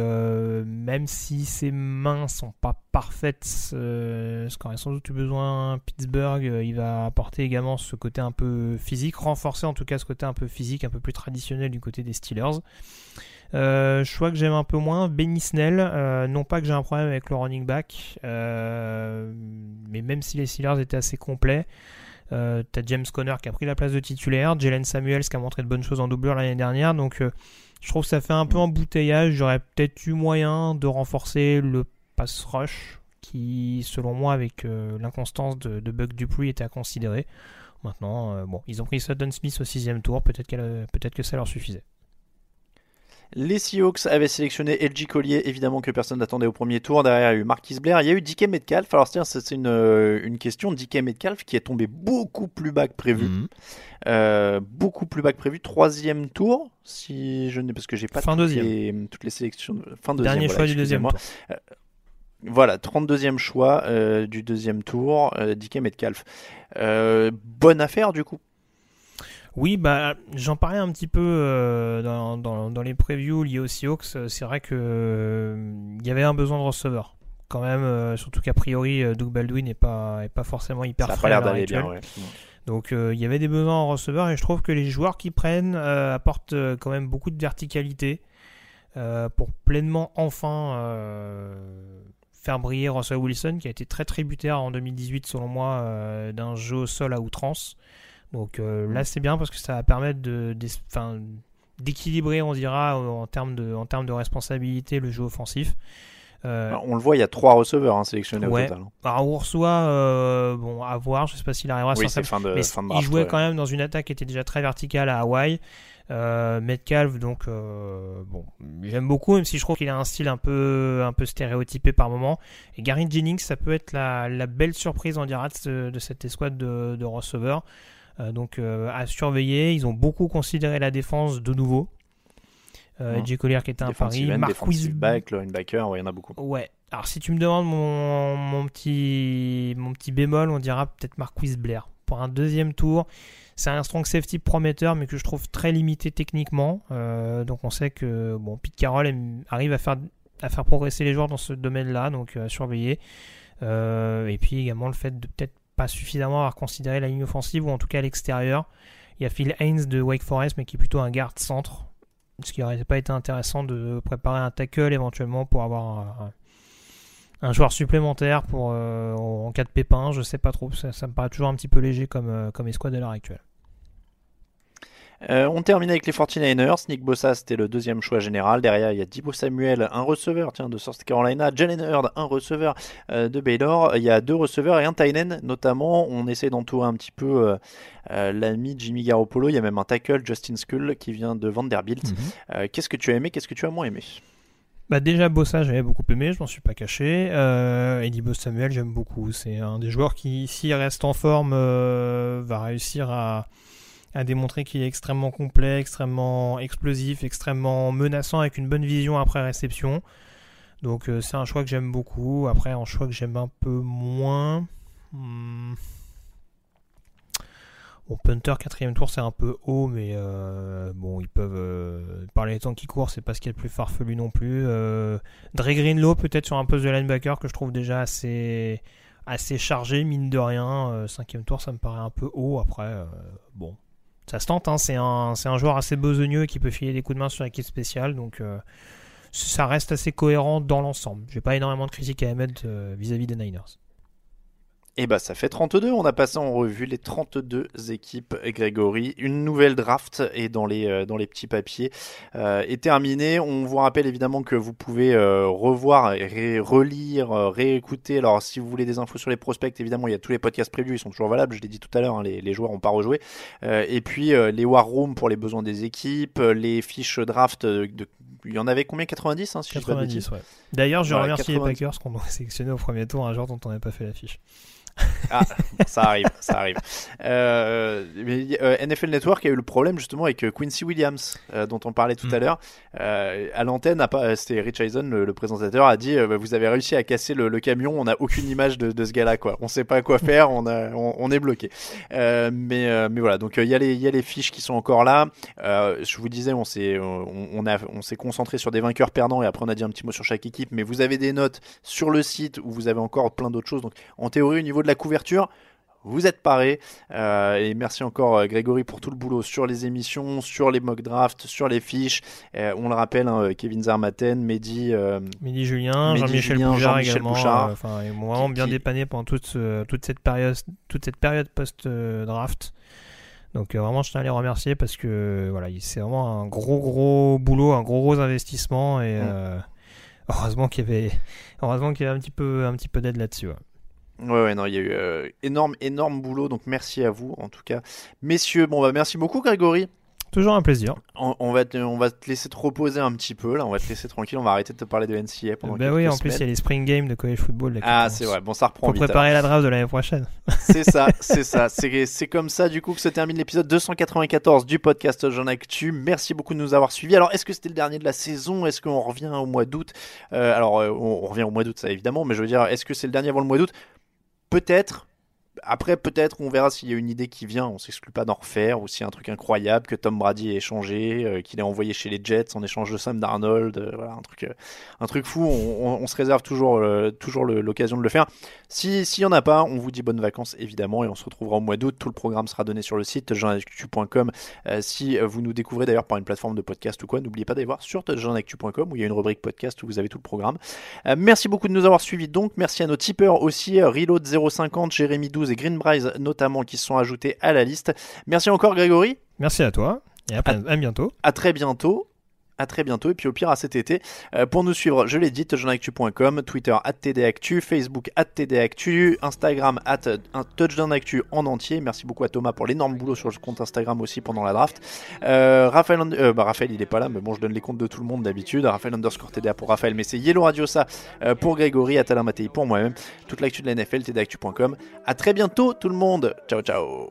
même si ses mains sont pas parfaites, ce qu'aurait sans doute eu besoin Pittsburgh, il va apporter également ce côté un peu physique, renforcer en tout cas ce côté un peu physique, un peu plus traditionnel du côté des Steelers. Euh, choix que j'aime un peu moins, Benny Snell. Euh, non pas que j'ai un problème avec le running back, euh, mais même si les Steelers étaient assez complets, euh, t'as James Conner qui a pris la place de titulaire, Jalen Samuels qui a montré de bonnes choses en doublure l'année dernière, donc euh, je trouve que ça fait un peu embouteillage. J'aurais peut-être eu moyen de renforcer le pass rush qui, selon moi, avec l'inconstance de, de Buck Dupuis, était à considérer. Maintenant, bon, ils ont pris Sutton Smith au sixième tour, peut-être peut que ça leur suffisait. Les Seahawks avaient sélectionné LG Collier, évidemment que personne n'attendait au premier tour. Derrière, il y a eu Marquis Blair, il y a eu DK Metcalf. Alors, tiens, c'est une, euh, une question. DK Metcalf qui est tombé beaucoup plus bas que prévu. Mhm. Euh, beaucoup plus bas que prévu. Troisième tour, si je ne. Parce que j'ai pas fin toutes, deuxième. Les, toutes les sélections. Fin deuxième. Dernier voilà, choix du deuxième tour. Euh, voilà, 32e choix euh, du deuxième tour, DK Metcalf. bonne affaire du coup oui, bah, j'en parlais un petit peu euh, dans, dans, dans, les previews liés aux Seahawks. C'est vrai que euh, il y avait un besoin de receveur. Quand même, euh, surtout qu'a priori, Doug Baldwin n'est pas, est pas forcément hyper Ça a frais l'air d'aller bien, ouais. Donc il y avait des besoins en receveur et je trouve que les joueurs qui prennent apportent quand même beaucoup de verticalité pour pleinement enfin faire briller Russell Wilson qui a été très tributaire en 2018 selon moi d'un jeu au sol à outrance. Donc euh, là, c'est bien parce que ça va permettre de, d'équilibrer, on dira, en termes, de, en termes de responsabilité, le jeu offensif. Euh, on le voit, il y a trois receveurs hein, sélectionnés ouais. au total. Alors on reçoit, euh, bon, à voir, je sais pas s'il arrivera oui, sur fin de, mais fin de il jouait ouais. quand même dans une attaque qui était déjà très verticale à Hawaï. Euh, Metcalf, donc euh, bon, j'aime beaucoup, même si je trouve qu'il a un style un peu, un peu stéréotypé par moment. Et Gary Jennings, ça peut être la, la belle surprise, on dira, de, de cette escouade de, de receveurs. Euh, donc euh, à surveiller. Ils ont beaucoup considéré la défense de nouveau. Euh. J. Collier qui était un pari. Defensive end, Marquis back, linebacker, ouais, il y en a beaucoup. Ouais. Alors si tu me demandes mon, mon petit mon petit bémol, on dira peut-être Marquis Blair pour un deuxième tour. C'est un strong safety prometteur, mais que je trouve très limité techniquement. Euh, donc on sait que bon, Pete Carroll arrive à faire à faire progresser les joueurs dans ce domaine-là, donc à surveiller. Euh, et puis également le fait de peut-être pas suffisamment avoir considéré la ligne offensive ou en tout cas à l'extérieur. Il y a Phil Haynes de Wake Forest, mais qui est plutôt un garde centre. Ce qui n'aurait pas été intéressant de préparer un tackle éventuellement pour avoir un, joueur supplémentaire pour, euh, en cas de pépin. Je sais pas trop. Ça, ça me paraît toujours un petit peu léger comme, euh, comme escouade à l'heure actuelle. Euh, on termine avec les 49ers. Nick Bossa, c'était le deuxième choix général. Derrière, il y a Dibo Samuel, un receveur tiens, de South Carolina. Jalen Hurd, un receveur euh, de Baylor. Il y a deux receveurs et un tight end, notamment. On essaie d'entourer un petit peu euh, l'ami Jimmy Garoppolo. Il y a même un tackle, Justin Skull, qui vient de Vanderbilt. Euh, qu'est-ce que tu as aimé Qu'est-ce que tu as moins aimé? Bah déjà Bossa j'avais beaucoup aimé, je m'en suis pas caché. Euh, Eddie Bo Samuel j'aime beaucoup. C'est un des joueurs qui s'il reste en forme euh, va réussir à, à démontrer qu'il est extrêmement complet, extrêmement explosif, extrêmement menaçant avec une bonne vision après réception. Donc euh, c'est un choix que j'aime beaucoup. Après un choix que j'aime un peu moins. Hmm. Bon, Punter, quatrième tour, c'est un peu haut, mais euh, bon, ils peuvent. Euh, par les temps qui courent, c'est pas ce qu'il y a de plus farfelu non plus. Euh, Dre Greenlow, peut-être sur un poste de linebacker que je trouve déjà assez, assez chargé, mine de rien. Cinquième tour, ça me paraît un peu haut. Après, bon, ça se tente. Hein, c'est un, un joueur assez besogneux qui peut filer des coups de main sur l'équipe spéciale, donc euh, ça reste assez cohérent dans l'ensemble. J'ai pas énormément de critiques à émettre euh, vis-à-vis des Niners. Et bah ça fait 32, on a passé en revue les 32 équipes Grégory. Une nouvelle draft est dans les, euh, dans les petits papiers euh, est terminée. On vous rappelle évidemment que vous pouvez euh, revoir, ré- relire, euh, réécouter. Alors si vous voulez des infos sur les prospects, évidemment il y a tous les podcasts prévus, ils sont toujours valables, je l'ai dit tout à l'heure, hein, les, les joueurs n'ont pas rejoué. Euh, et puis les war rooms pour les besoins des équipes, les fiches draft, de, de- il y en avait combien? 90 hein, si je dis pas de 90, bêtises ouais. D'ailleurs, je Voilà, remercie 90. les Packers qu'on a [laughs] sélectionné au premier tour un joueur dont on n'avait pas fait la fiche. Ah, ça arrive, ça arrive. Euh, mais, euh, NFL Network a eu le problème justement avec euh, Quincy Williams, euh, dont on parlait tout Mm. à l'heure. À l'antenne, c'était Rich Eisen, le, le présentateur, a dit bah, Vous avez réussi à casser le, le camion, on n'a aucune image de, de ce gars-là, quoi. On sait pas quoi faire, on, a, on, on est bloqué. Mais, mais voilà, donc il y, a les- il y a les fiches qui sont encore là. Je vous disais, on s'est on, on a- on s'est concentré sur des vainqueurs perdants et après on a dit un petit mot sur chaque équipe. Mais vous avez des notes sur le site où vous avez encore plein d'autres choses. Donc en théorie, au niveau de la couverture, vous êtes parés. Euh, et merci encore euh, Grégory pour tout le boulot sur les émissions, sur les mock drafts, sur les fiches. Euh, on le rappelle, hein, Kevin Zarmaten, Mehdi, euh, Mehdi Julien, Jean-Michel Julien, Bouchard Jean-Michel également. Bouchard, Enfin, ils m'ont vraiment qui- bien qui- dépanné pendant toute, ce- toute cette période, toute cette période post-draft. Donc vraiment, je tiens à les remercier parce que voilà, il- c'est vraiment un gros gros boulot, un gros gros investissement et Mm. Heureusement qu'il y avait, heureusement qu'il y avait un petit peu, un petit peu d'aide là-dessus. ouais. Ouais, ouais, non, il y a eu euh, énorme, énorme boulot, donc merci à vous en tout cas. Messieurs, bon, bah merci beaucoup Grégory. Toujours un plaisir. On, on va te, on va te laisser te reposer un petit peu, là, on va te laisser tranquille, on va arrêter de te parler de NCA pendant Ben oui, en plus il y a les spring games de college football. là, Ah, c'est vrai, bon, ça reprend Pour vite. préparer alors. la draft de l'année prochaine. [laughs] C'est ça, c'est ça. C'est comme ça, du coup, que se termine l'épisode 294 du podcast Jean Actu. Merci beaucoup de nous avoir suivis. Alors, est-ce que c'était le dernier de la saison? Est-ce qu'on revient au mois d'août? Euh, Alors, euh, on on revient au mois d'août, ça évidemment, mais je veux dire, est-ce que c'est le dernier avant le mois d'août? Peut-être. Après, peut-être, on verra s'il y a une idée qui vient. On s'exclut pas d'en refaire, ou s'il y a un truc incroyable que Tom Brady ait échangé, euh, qu'il ait envoyé chez les Jets en échange de Sam Darnold. euh, voilà, un truc, euh, un truc fou. On, se réserve toujours, toujours l'occasion de le faire. Si s'il y en a pas, on vous dit bonnes vacances évidemment, et on se retrouvera au mois d'août. Tout le programme sera donné sur le site jeanactu.com. Si vous nous découvrez d'ailleurs par une plateforme de podcast ou quoi, n'oubliez pas d'aller voir sur jeanactu.com où il y a une rubrique podcast où vous avez tout le programme. Merci beaucoup de nous avoir suivis donc. Merci à nos tipeurs aussi, Reload 050, Jérémy 12 et Greenbrise notamment qui se sont ajoutés à la liste. Merci encore Grégory. Merci à toi et à, à bientôt. À très bientôt. À très bientôt et puis au pire à cet été. Euh, pour nous suivre, je l'ai dit, touchdownactu.com, Twitter at tdactu, Facebook at tdactu, Instagram at touchdownactu en entier. Merci beaucoup à Thomas pour l'énorme boulot sur le compte Instagram aussi pendant la draft. Euh, Raphaël, euh, bah, Raphaël il est pas là, mais bon je donne les comptes de tout le monde d'habitude. Raphaël underscore TDA pour Raphaël, mais c'est Yellow Radio ça pour Grégory, Atalin Mattei pour moi-même. Toute l'actu de la NFL, tdactu.com. À très bientôt tout le monde. Ciao ciao.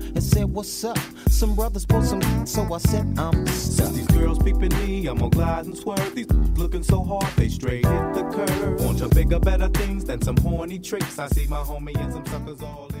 and said, what's up? Some brothers pulled some, so I said, I'm stuck. these girls peeping me, I'm gonna glide and swerve. These looking so hard, they straight hit the curve. Want to bigger, better things than some horny tricks. I see my homie and some suckers all in